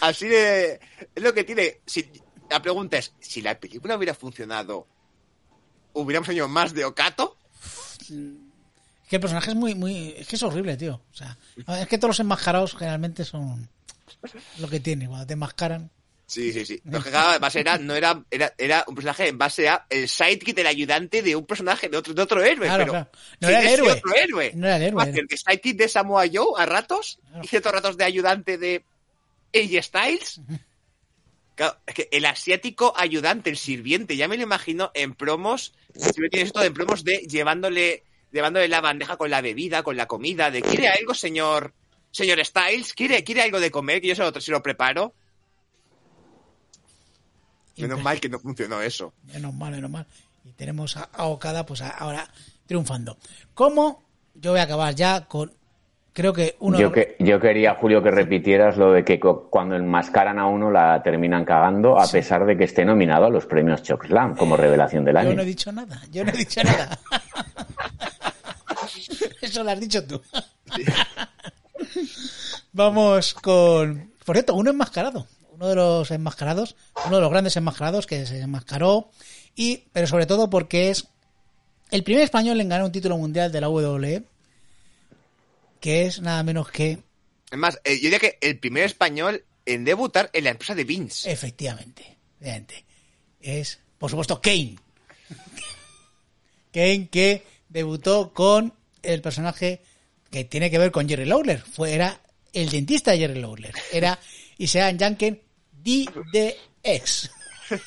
Así de. Es lo que tiene. Si, la pregunta es: si la película hubiera funcionado, ¿hubiéramos tenido más de Okato? Que el personaje es muy, muy. Es que es horrible, tío. O sea, es que todos los enmascarados generalmente son lo que tiene. Cuando te enmascaran. Sí, sí, sí. Lo que cada base era, no era, era, era un personaje en base a el sidekick del ayudante de un personaje de otro, de otro héroe. Claro, pero claro. No era el héroe. Otro héroe. No era el héroe, el sidekick de Samoa Joe a ratos Claro. y ciertos ratos de ayudante de AJ Styles. Claro, es que el asiático ayudante, el sirviente, ya me lo imagino en promos, si tienes esto en promos de llevándole, llevándole la bandeja con la bebida, con la comida, de ¿quiere algo, señor, señor Styles? ¿Quiere, quiere algo de comer? Que yo se lo, se lo preparo. Menos Impre- mal que no funcionó eso. Menos mal, menos mal. Y tenemos a, a Okada, pues a- ahora triunfando. ¿Cómo? Yo voy a acabar ya con. Creo que uno. Yo, que, yo quería, Julio, que repitieras lo de que cuando enmascaran a uno la terminan cagando, a pesar de que esté nominado a los premios Chokeslam como revelación del Yo año. no he dicho nada. Yo no he dicho nada. (laughs) (laughs) Eso lo has dicho tú. (laughs) Vamos con. Por cierto, uno enmascarado. Uno de los enmascarados. Uno de los grandes enmascarados que se enmascaró. Y, pero sobre todo porque es el primer español en ganar un título mundial de la WWE. Que es nada menos que. Es más, eh, yo diría que el primer español en debutar en la empresa de Vince. Efectivamente. efectivamente. Es, por supuesto, Kane. (laughs) Kane que debutó con el personaje que tiene que ver con Jerry Lawler. Fue, era el dentista de Jerry Lawler. Era (laughs) Isaiah Janken DDX. (laughs)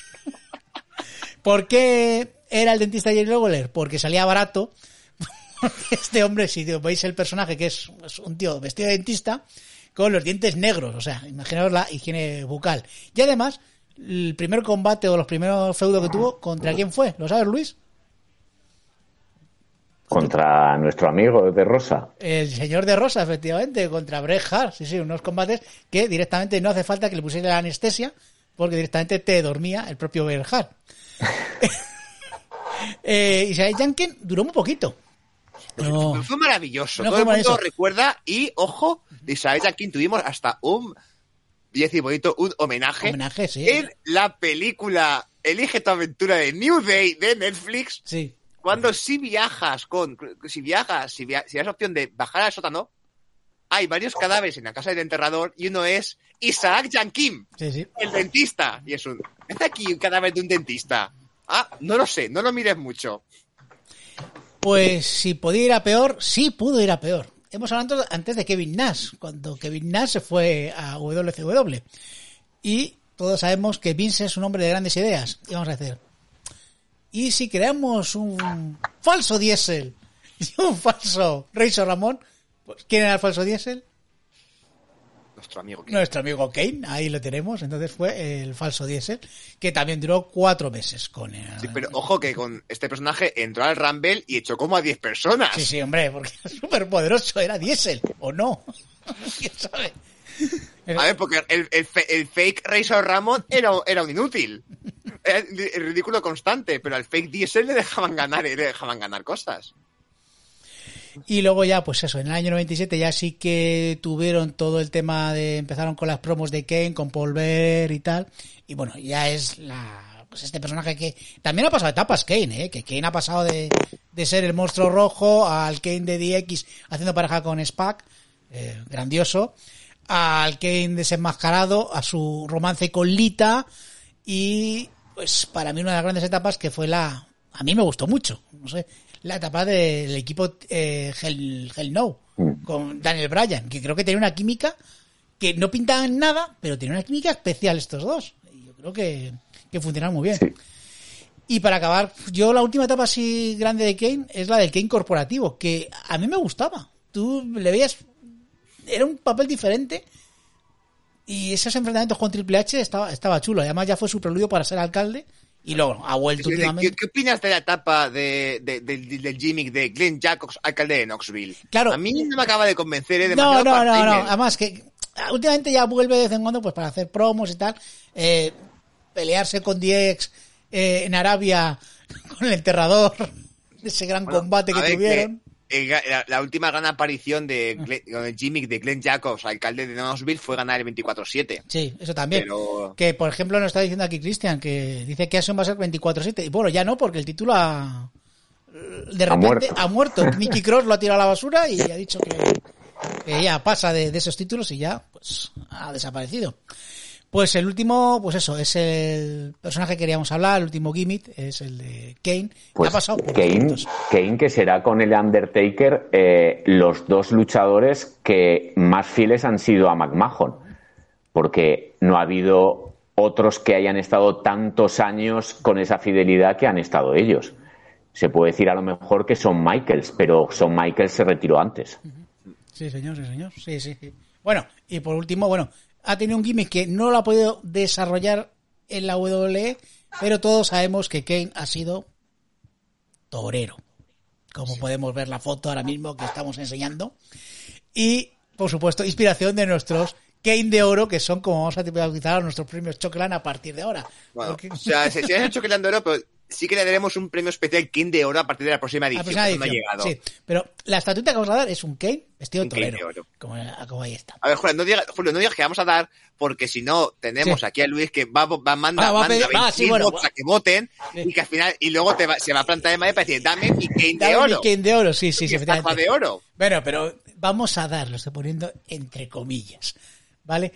¿Por qué era el dentista de Jerry Lawler? Porque salía barato. (laughs) Porque este hombre, si veis el personaje, que es es un tío vestido de dentista, con los dientes negros, o sea, imaginaos la higiene bucal. Y además, el primer combate o los primeros feudos que tuvo, ¿contra quién fue? ¿Lo sabes, Luis? Contra nuestro amigo de Rosa. El señor de Rosa, efectivamente, contra Bret Hart. Sí, sí, unos combates que directamente no hace falta que le pusiera la anestesia, porque directamente te dormía el propio Bret Hart. (laughs) eh, Isaiah Janken duró muy poquito. No. Fue maravilloso. No Todo fue el mundo recuerda y, ojo, de Isabel Jaquín tuvimos hasta un, decir bonito, un homenaje, Homenaje, sí. en la película Elige tu aventura de New Day de Netflix. Sí. Cuando si viajas con, si viajas, si, via- si das opción de bajar al sótano, hay varios cadáveres en la casa del enterrador y uno es Isaac Jankim, Sí, sí. el dentista. Y es un, ¿es aquí un cadáver de un dentista? Ah, no lo sé, no lo mires mucho. Pues si podía ir a peor, sí pudo ir a peor. Hemos hablado antes de Kevin Nash, cuando Kevin Nash se fue a WCW. Y todos sabemos que Vince es un hombre de grandes ideas. Y vamos a hacer. ¿Y si creamos un falso diésel (laughs) y un falso Razor Ramón? Pues, ¿Quién era el falso diésel? Nuestro amigo. Nuestro amigo Kane, ahí lo tenemos. Entonces fue el falso diésel, que también duró cuatro meses con él. Sí, pero ojo que con este personaje entró al Rumble y echó como a 10 personas. Sí, sí, hombre, porque (laughs) es súper poderoso, era diésel, o no. (laughs) ¿Quién sabe? A ver, porque el, el el fake Razor Ramón era, era un inútil. El ridículo constante, pero al fake Diesel le dejaban ganar, le dejaban ganar cosas. Y luego ya, pues eso, en el año 97 ya sí que tuvieron todo el tema de, empezaron con las promos de Kane, con Paul Bear y tal. Y bueno, ya es la, pues este personaje que también ha pasado etapas Kane, ¿eh? que Kane ha pasado de, de ser el monstruo rojo al Kane de DX haciendo pareja con Spack, eh, grandioso, al Kane desenmascarado, a su romance con Lita y pues para mí una de las grandes etapas que fue la, a mí me gustó mucho, no sé, la etapa del equipo eh, Hell, Hell No, con Daniel Bryan, que creo que tenía una química que no pintaban nada, pero tenía una química especial estos dos. Y yo creo que, que funcionaron muy bien. Sí. Y para acabar, yo la última etapa así grande de Kane es la del Kane corporativo, que a mí me gustaba. Tú le veías, era un papel diferente y esos enfrentamientos con Triple H estaba, estaba chulo. Además ya fue su preludio para ser alcalde y luego ha vuelto ¿Qué, últimamente. qué- qué opinas de la etapa de, de- del- del gimmick de Glenn Jacobs, alcalde de Knoxville? Claro. A mí no me acaba de convencer, ¿eh? No, no, no, no. part-timer. Además que ah, últimamente ya vuelve de vez en cuando pues para hacer promos y tal. Eh, pelearse con DX eh, en Arabia (laughs) con el enterrador. (laughs) Ese gran Bueno, combate que tuvieron. El la, la última gran aparición de Glenn- gimmick de Glenn Jacobs, alcalde de Knoxville, fue ganar el 24-7. Sí, eso también. Pero- Que, por ejemplo, nos está diciendo aquí Cristian que dice que Action va a ser 24-7. Y bueno, ya no, porque el título ha... De repente muerto. ha muerto. (laughs) Nicky Cross lo ha tirado a la basura y ha dicho que, que ya pasa de, de esos títulos y ya pues ha desaparecido. Pues el último, pues eso, es el personaje que queríamos hablar, el último gimmick, es el de Kane. Pues ha pasado por Kane. Kane, que será con el Undertaker eh, los dos luchadores que más fieles han sido a McMahon, porque no ha habido otros que hayan estado tantos años con esa fidelidad que han estado ellos. Se puede decir a lo mejor que son Michaels, pero son Michaels se retiró antes. Sí, señor, sí, señor. Sí, sí. Bueno, y por último, bueno, ha tenido un gimmick que no lo ha podido desarrollar en la WWE, pero todos sabemos que Kane ha sido torero. Como podemos ver la foto ahora mismo que estamos enseñando. Y, por supuesto, inspiración de nuestros Kane de oro, que son como vamos a utilizar nuestros premios Choclan a partir de ahora. Bueno, Porque- o sea, se, le han de oro, pero sí que le daremos un premio especial King de oro a partir de la próxima a la edición. próxima que no ha edición. llegado. Sí, pero la estatuita que vamos a dar es un Kane vestido Un Kane torero. de oro. Como, como ahí está. A ver, Julio, no digas, Julio, no digas que vamos a dar, porque si no, tenemos Sí. aquí a Luis que va, va manda, Ah, va a pedir- ah, 20 sí, bueno, votos a que voten Sí. y que al final, y luego te va- se va a plantar de madre para decir, dame mi Kane de Dame mi oro. Kane de oro, sí, sí, sí, efectivamente. de oro. Bueno, pero vamos a dar, lo estoy poniendo entre comillas, ¿vale?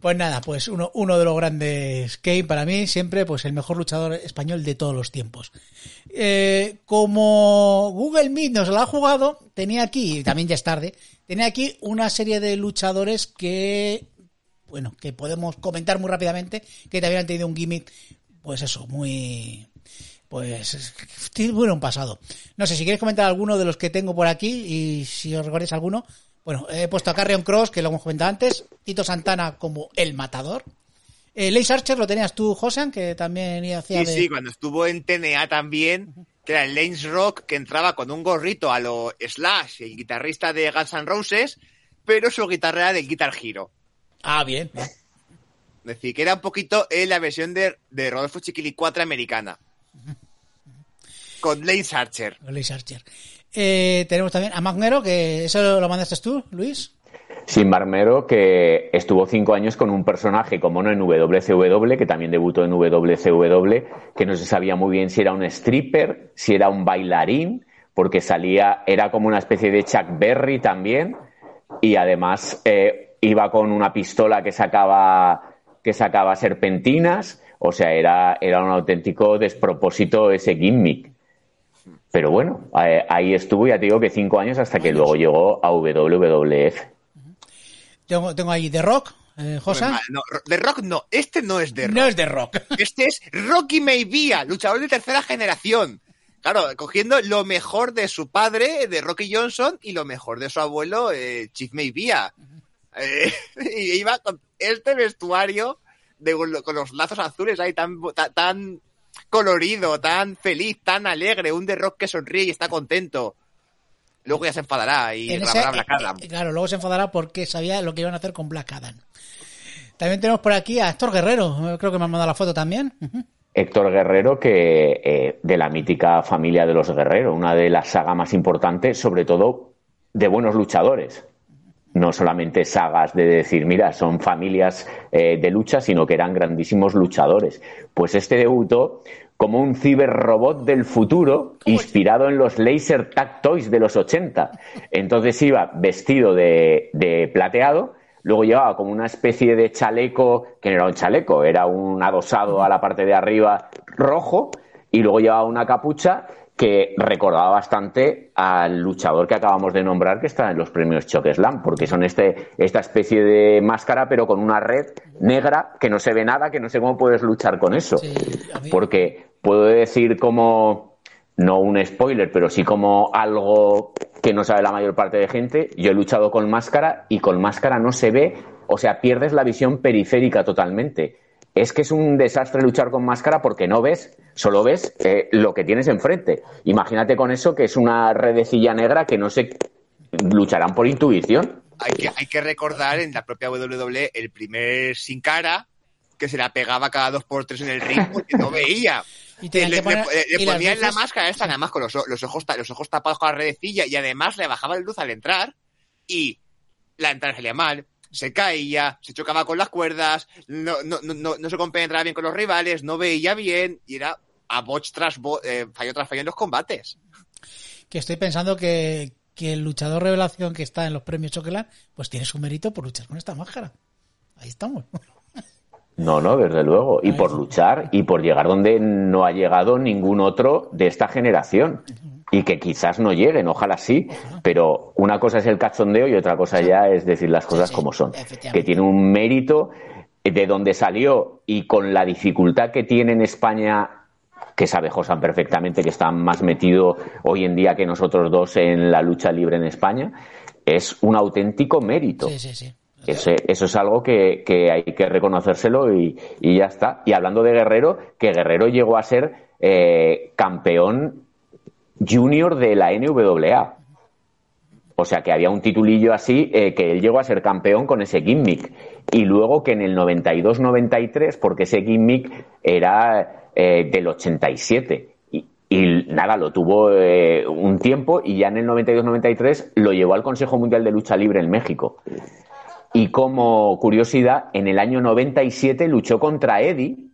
Pues nada, pues uno, uno de los grandes Kane para mí, siempre pues el mejor luchador español de todos los tiempos. Eh, como Google Meet nos lo ha jugado, tenía aquí, y también ya es tarde, tenía aquí una serie de luchadores que, bueno, que podemos comentar muy rápidamente, que también han tenido un gimmick, pues eso, muy, pues tiene un pasado. No sé si quieres comentar alguno de los que tengo por aquí y si os recordáis alguno. Bueno, he puesto a Carrion Cross, que lo hemos comentado antes, Tito Santana como el matador. Eh, Lace Archer lo tenías tú, Josean, que también hacía Sí, de... sí, cuando estuvo en TNA también, que era el Lanes Rock, que entraba con un gorrito a lo Slash, el guitarrista de Guns N' Roses, pero su guitarra era del Guitar Hero. Ah, bien. bien. Es decir, que era un poquito eh, la versión de, de Rodolfo Chiquili 4 americana. Con Lance Archer. Con Lace Archer. Eh, tenemos también a Magnero, que eso lo mandaste tú, Luis. Sin Marmero, que estuvo cinco años con un personaje como no en WCW, que también debutó en WCW, que no se sabía muy bien si era un stripper, si era un bailarín, porque salía, era como una especie de Chuck Berry también, y además eh, iba con una pistola que sacaba, que sacaba serpentinas, o sea, era, era un auténtico despropósito ese gimmick. Pero bueno, ahí estuvo, ya te digo que cinco años hasta que luego llegó a WWF. Tengo, tengo ahí The Rock, eh, Josa. No, de Rock no, este no es de Rock. No es The Rock. (laughs) Este es Rocky Maivia, luchador de tercera generación. Claro, cogiendo lo mejor de su padre, de Rocky Johnson, y lo mejor de su abuelo, eh, Chief Maivia. Eh, (laughs) y iba con este vestuario de, con los lazos azules ahí tan, tan, tan colorido, tan feliz, tan alegre, un de Rock que sonríe y está contento. Luego ya se enfadará y En ese- Black Adam. eh, claro, luego se enfadará porque sabía lo que iban a hacer con Black Adam. También tenemos por aquí a Héctor Guerrero, eh, creo que me han mandado la foto también. Héctor Guerrero que eh, de la mítica familia de los Guerrero, una de las sagas más importantes, sobre todo de buenos luchadores. No solamente sagas de decir, mira, son familias eh, de lucha, sino que eran grandísimos luchadores. Pues este debutó como un ciberrobot del futuro inspirado en los laser tag toys de los 80. Entonces iba vestido de, de plateado, luego llevaba como una especie de chaleco, que no era un chaleco, era un adosado a la parte de arriba rojo, y luego llevaba una capucha que recordaba bastante al luchador que acabamos de nombrar que está en los premios Choque Slam, porque son este, esta especie de máscara, pero con una red negra que no se ve nada, que no sé cómo puedes luchar con eso. Sí, a mí- Porque puedo decir como, no un spoiler, pero sí como algo que no sabe la mayor parte de gente. Yo he luchado con máscara y con máscara no se ve, o sea, pierdes la visión periférica totalmente. Es que es un desastre luchar con máscara porque no ves, solo ves eh, lo que tienes enfrente. Imagínate con eso que es una redecilla negra que no se lucharán por intuición. Hay que, hay que recordar en la propia WWE el primer sin cara que se la pegaba cada dos por tres en el ring porque no veía. (laughs) Y tenían le, que poner- le- le ponían la máscara esta nada más con los, los ojos los ojos tapados con la redecilla y además le bajaba la luz al entrar y la entrada salía mal, se caía, se chocaba con las cuerdas, no, no, no, no, no se compenetraba bien con los rivales, no veía bien y era a botch tras bo- eh, fallo tras fallo en los combates. que estoy pensando que, que el luchador revelación que está en los premios Choquelar, pues tiene su mérito por luchar con esta máscara. Ahí estamos. No, no, desde luego. Y por luchar y por llegar donde no ha llegado ningún otro de esta generación. Y que quizás no lleguen, ojalá sí. Pero una cosa es el cachondeo y otra cosa ya es decir las cosas sí, como son. Que tiene un mérito de donde salió y con la dificultad que tiene en España que sabe Josan perfectamente que está más metido hoy en día que nosotros dos en la lucha libre en España, es un auténtico mérito. Sí, sí, sí. Ese- eso es algo que, que hay que reconocérselo y, y ya está. Y hablando de Guerrero, que Guerrero llegó a ser eh, campeón junior de la NWA. O sea que había un titulillo así eh, que él llegó a ser campeón con ese gimmick. Y luego que en el 92-93, porque ese gimmick era eh, del 87. Y, y nada, lo tuvo eh, un tiempo y ya en el 92-93 lo llevó al Consejo Mundial de Lucha Libre en México. Y como curiosidad, en el año 97 luchó contra Eddie,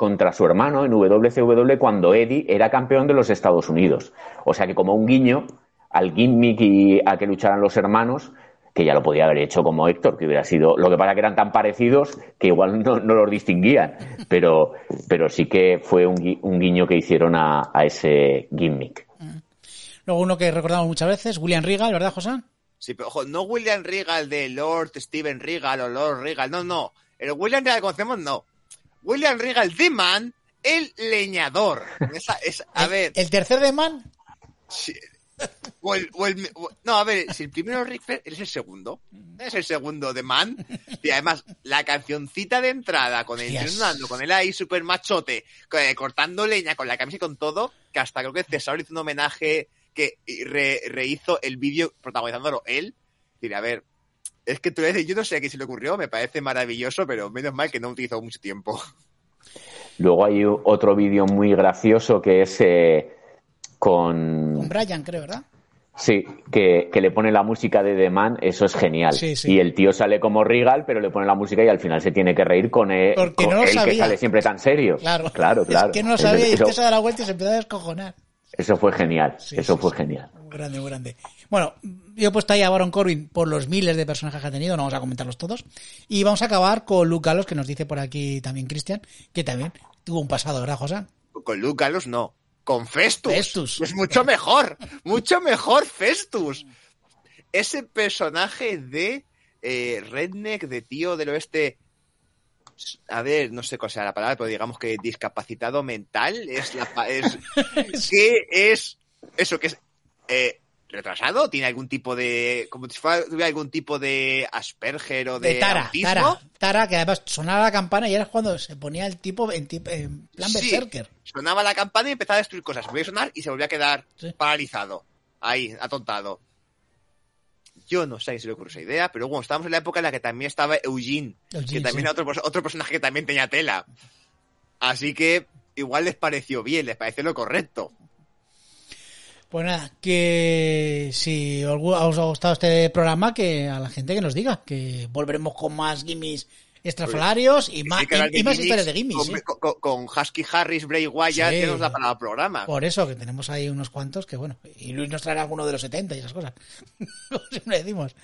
contra su hermano en WCW cuando Eddie era campeón de los Estados Unidos. O sea que como un guiño al gimmick y a que lucharan los hermanos, que ya lo podía haber hecho como Héctor, que hubiera sido. Lo que pasa que eran tan parecidos que igual no, no los distinguían. Pero, pero sí que fue un, gui- un guiño que hicieron a, a ese gimmick. Luego uno que recordamos muchas veces, William Regal, ¿verdad, José? Sí, pero ojo, no William Regal de Lord Steven Regal o Lord Regal, no, no. El William Regal que conocemos, no. William Regal The Man, el leñador. Esa, a El- ver, El tercer de Man, si- o el- o el- o- no, a ver, si el primero es Flair, es el segundo. Es el segundo de Man. Y además, la cancioncita de entrada con el sonando, con él ahí super machote, eh, cortando leña con la camisa y con todo, que hasta creo que César hizo un homenaje que re- rehizo el vídeo protagonizándolo él. Y a ver, es que tú eres, yo no sé a quién se le ocurrió, me parece maravilloso, pero menos mal que no utilizó mucho tiempo. Luego hay otro vídeo muy gracioso que es eh, con, con Brian, creo, ¿verdad? Sí, que, que le pone la música de The Man, eso es genial. Sí, sí. Y el tío sale como Regal, pero le pone la música y al final se tiene que reír con él, Porque con no lo él que sale siempre tan serio. Claro. claro, claro. Es que no lo Eso- sabía y eso, usted se da la vuelta y se empezó a descojonar. eso fue genial, Sí, eso sí, fue sí. genial. Muy grande, muy grande. Bueno, yo he puesto ahí a Baron Corbin por los miles de personajes que ha tenido, no vamos a comentarlos todos. Y vamos a acabar con Luke Gallows, que nos dice por aquí también Cristian, que también tuvo un pasado, ¿verdad, José? Con Luke Gallows no. Con Festus. Festus. Es mucho mejor. mucho mejor Festus. Ese personaje de eh, redneck, de tío del oeste. A ver, no sé cuál sea la palabra, pero digamos que discapacitado mental es la es (laughs) que es eso que es eh, retrasado, tiene algún tipo de como si fuera tuviera algún tipo de Asperger o de, De Tara, autismo. Tara, Tara, que además sonaba la campana y era cuando se ponía el tipo en, en plan Sí, berserker. sonaba la campana y empezaba a destruir cosas. Volvía a sonar y se volvía a quedar Sí. paralizado. Ahí, atontado. Yo no sé si le ocurrió esa idea, pero bueno, estábamos en la época en la que también estaba Eugene, Eugene, que también sí. era otro, otro personaje que también tenía tela. Así que igual les pareció bien, les pareció lo correcto. Pues nada, que si os ha gustado este programa, que a la gente que nos diga, que volveremos con más gimmicks extrafalarios y más, y, más historias de gimmicks. Con, Husky Harris, Bray Wyatt, nos da para el programa. Por eso, que tenemos ahí unos cuantos que bueno, y Luis nos traerá alguno de los 70 y esas cosas. (laughs) siempre decimos.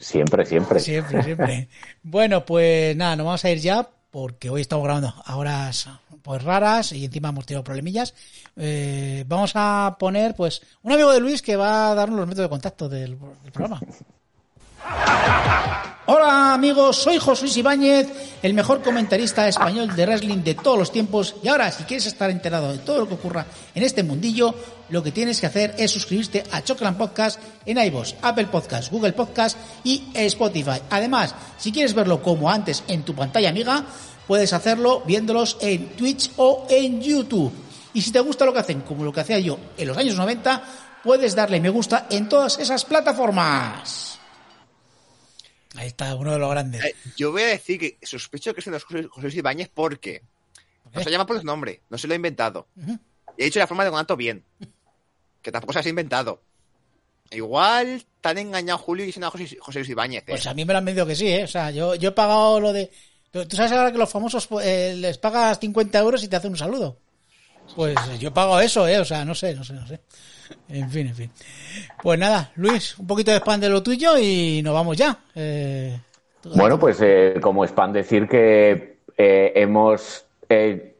Siempre, siempre. Siempre, siempre. bueno, pues nada, nos vamos a ir ya porque hoy estamos grabando a horas pues raras y encima hemos tenido problemillas. Eh, vamos a poner pues un amigo de Luis que va a darnos los métodos de contacto del, programa. (laughs) Hola amigos, soy José Luis Ibáñez, el mejor comentarista español de wrestling de todos los tiempos. Y ahora, si quieres estar enterado de todo lo que ocurra en este mundillo, lo que tienes que hacer es suscribirte a Choclan Podcast en iVoox, Apple Podcast, Google Podcast y Spotify. Además, si quieres verlo como antes en tu pantalla amiga, puedes hacerlo viéndolos en Twitch o en YouTube. Y si te gusta lo que hacen, como lo que hacía yo en los años 90, puedes darle me gusta en todas esas plataformas. Ahí está, uno de los grandes. Eh, yo voy a decir que sospecho que es de José Luis Ibáñez porque no se llama por su nombre, no se lo ha inventado. Y he dicho la forma de contacto bien, que tampoco se ha inventado. Igual te han engañado Julio y dicen a José, Luis Ibáñez. Pues a mí me lo han medido que sí, ¿eh? O sea, yo, yo he pagado lo de ¿Tú sabes ahora que los famosos eh, les pagas 50 euros y te hacen un saludo? Pues yo pago eso, ¿eh? O sea, no sé, no sé, no sé. En fin, en fin. Pues nada, Luis, un poquito de spam de lo tuyo y nos vamos ya. Eh, bueno, pues eh, como spam decir que hemos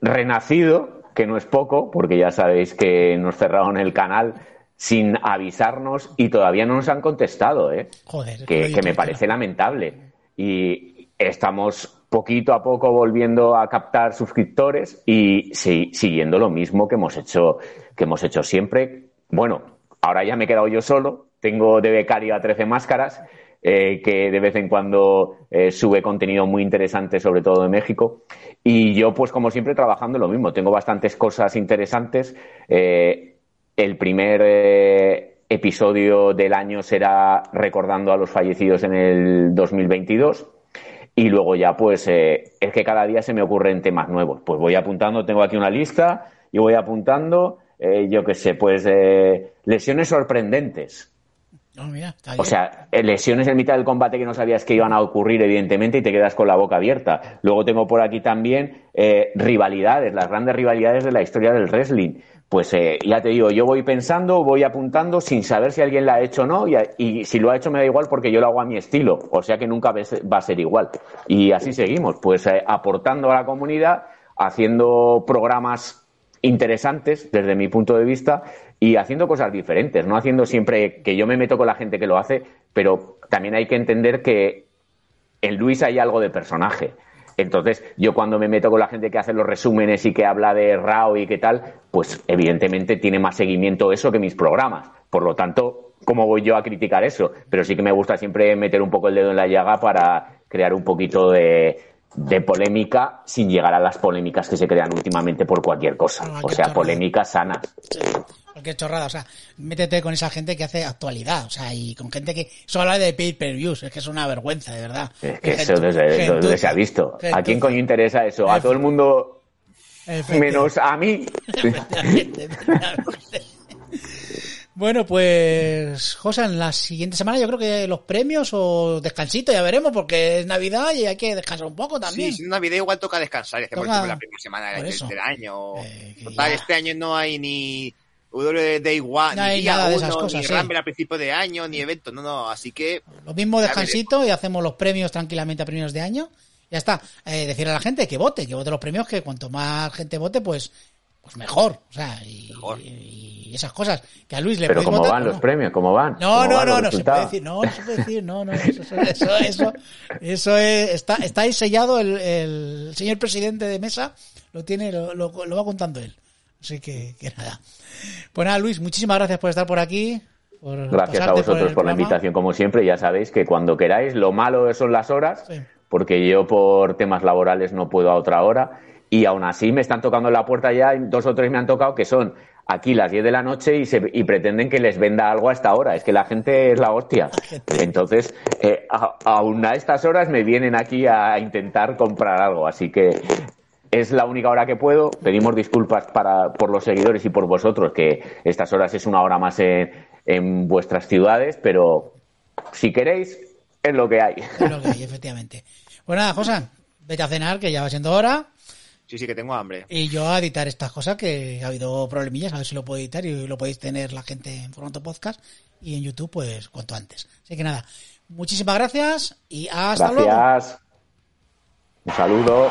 renacido, que no es poco, porque ya sabéis que nos cerraron el canal sin avisarnos y todavía no nos han contestado, ¿eh? Joder. Que, que me parece lamentable. Y estamos poquito a poco volviendo a captar suscriptores y siguiendo lo mismo que hemos hecho, que hemos hecho siempre. Bueno, ahora ya me he quedado yo solo, tengo de becario a 13 máscaras, eh, que de vez en cuando eh, sube contenido muy interesante, sobre todo de México. Y yo, pues como siempre, trabajando lo mismo. Tengo bastantes cosas interesantes. Eh, el primer episodio del año será recordando a los fallecidos en el 2022 y luego ya, pues, eh, es que cada día se me ocurren temas nuevos. Pues voy apuntando, tengo aquí una lista y voy apuntando, eh, yo qué sé, pues, eh, lesiones sorprendentes. Oh, o sea, lesiones en mitad del combate que no sabías que iban a ocurrir, evidentemente, y te quedas con la boca abierta. Luego tengo por aquí también rivalidades, las grandes rivalidades de la historia del wrestling pues eh, ya te digo, yo voy pensando, voy apuntando sin saber si alguien la ha hecho o no, y, si lo ha hecho me da igual porque yo lo hago a mi estilo, o sea que nunca va a ser igual. Y así seguimos, pues eh, aportando a la comunidad, haciendo programas interesantes desde mi punto de vista y haciendo cosas diferentes, no haciendo siempre que yo me meto con la gente que lo hace, pero también hay que entender que en Luis hay algo de personaje. Entonces, yo cuando me meto con la gente que hace los resúmenes y que habla de RAW y qué tal, pues evidentemente tiene más seguimiento eso que mis programas. Por lo tanto, ¿cómo voy yo a criticar eso? Pero sí que me gusta siempre meter un poco el dedo en la llaga para crear un poquito de, polémica sin llegar a las polémicas que se crean últimamente por cualquier cosa. o sea, polémicas sanas cualquier chorrada, o sea, métete con esa gente que hace actualidad, o sea, y con gente que solo habla de pay-per-views, es que es una vergüenza, de verdad. Es que eso desde, se ha visto. ¿A quién coño interesa eso? A todo el mundo menos a mí. Bueno, pues, José, en la siguiente semana yo creo que los premios o descansito ya veremos porque es Navidad y hay que descansar un poco también. Sí, si es Navidad igual toca descansar, es que toca... la primera semana del, año. Eh, Total, este año no hay ni W Day One, no hay nada de esas cosas, ni sí. Rumble a principio de año, ni evento, no, no, así que... Lo mismo descansito y hacemos los premios tranquilamente a primeros de año. Ya está. Eh, decir a la gente que vote, que vote los premios, que cuanto más gente vote, pues pues mejor. O sea, y, y esas cosas que a Luis le Pero ¿cómo van los premios? ¿Cómo van? No, no, no, no se puede decir, no, no se puede decir, no, no, eso, eso, eso, eso es, está, está ahí sellado el, el señor presidente de mesa, lo tiene, lo, lo, lo va contando él. Así que, que nada. Pues nada, Luis, muchísimas gracias por estar por aquí. gracias a vosotros por, la invitación, como siempre. Ya sabéis que cuando queráis, lo malo son las horas, porque yo por temas laborales no puedo a otra hora. Y aún así me están tocando la puerta ya, dos o tres me han tocado que son aquí las 10 de la noche y, se, y pretenden que les venda algo a esta hora. Es que la gente es la hostia. Entonces, eh, aún a estas horas me vienen aquí a intentar comprar algo. Así que es la única hora que puedo. Pedimos disculpas para, por los seguidores y por vosotros, que estas horas es una hora más en, en vuestras ciudades, pero si queréis, es lo que hay. Es lo que hay, efectivamente. Pues nada, José, vete a cenar, que ya va siendo hora. Sí, sí, que tengo hambre. Y yo a editar estas cosas, que ha habido problemillas, a ver si lo puedo editar y lo podéis tener la gente en formato podcast y en YouTube, pues cuanto antes. Así que nada, muchísimas gracias y hasta luego. Gracias. Un saludo.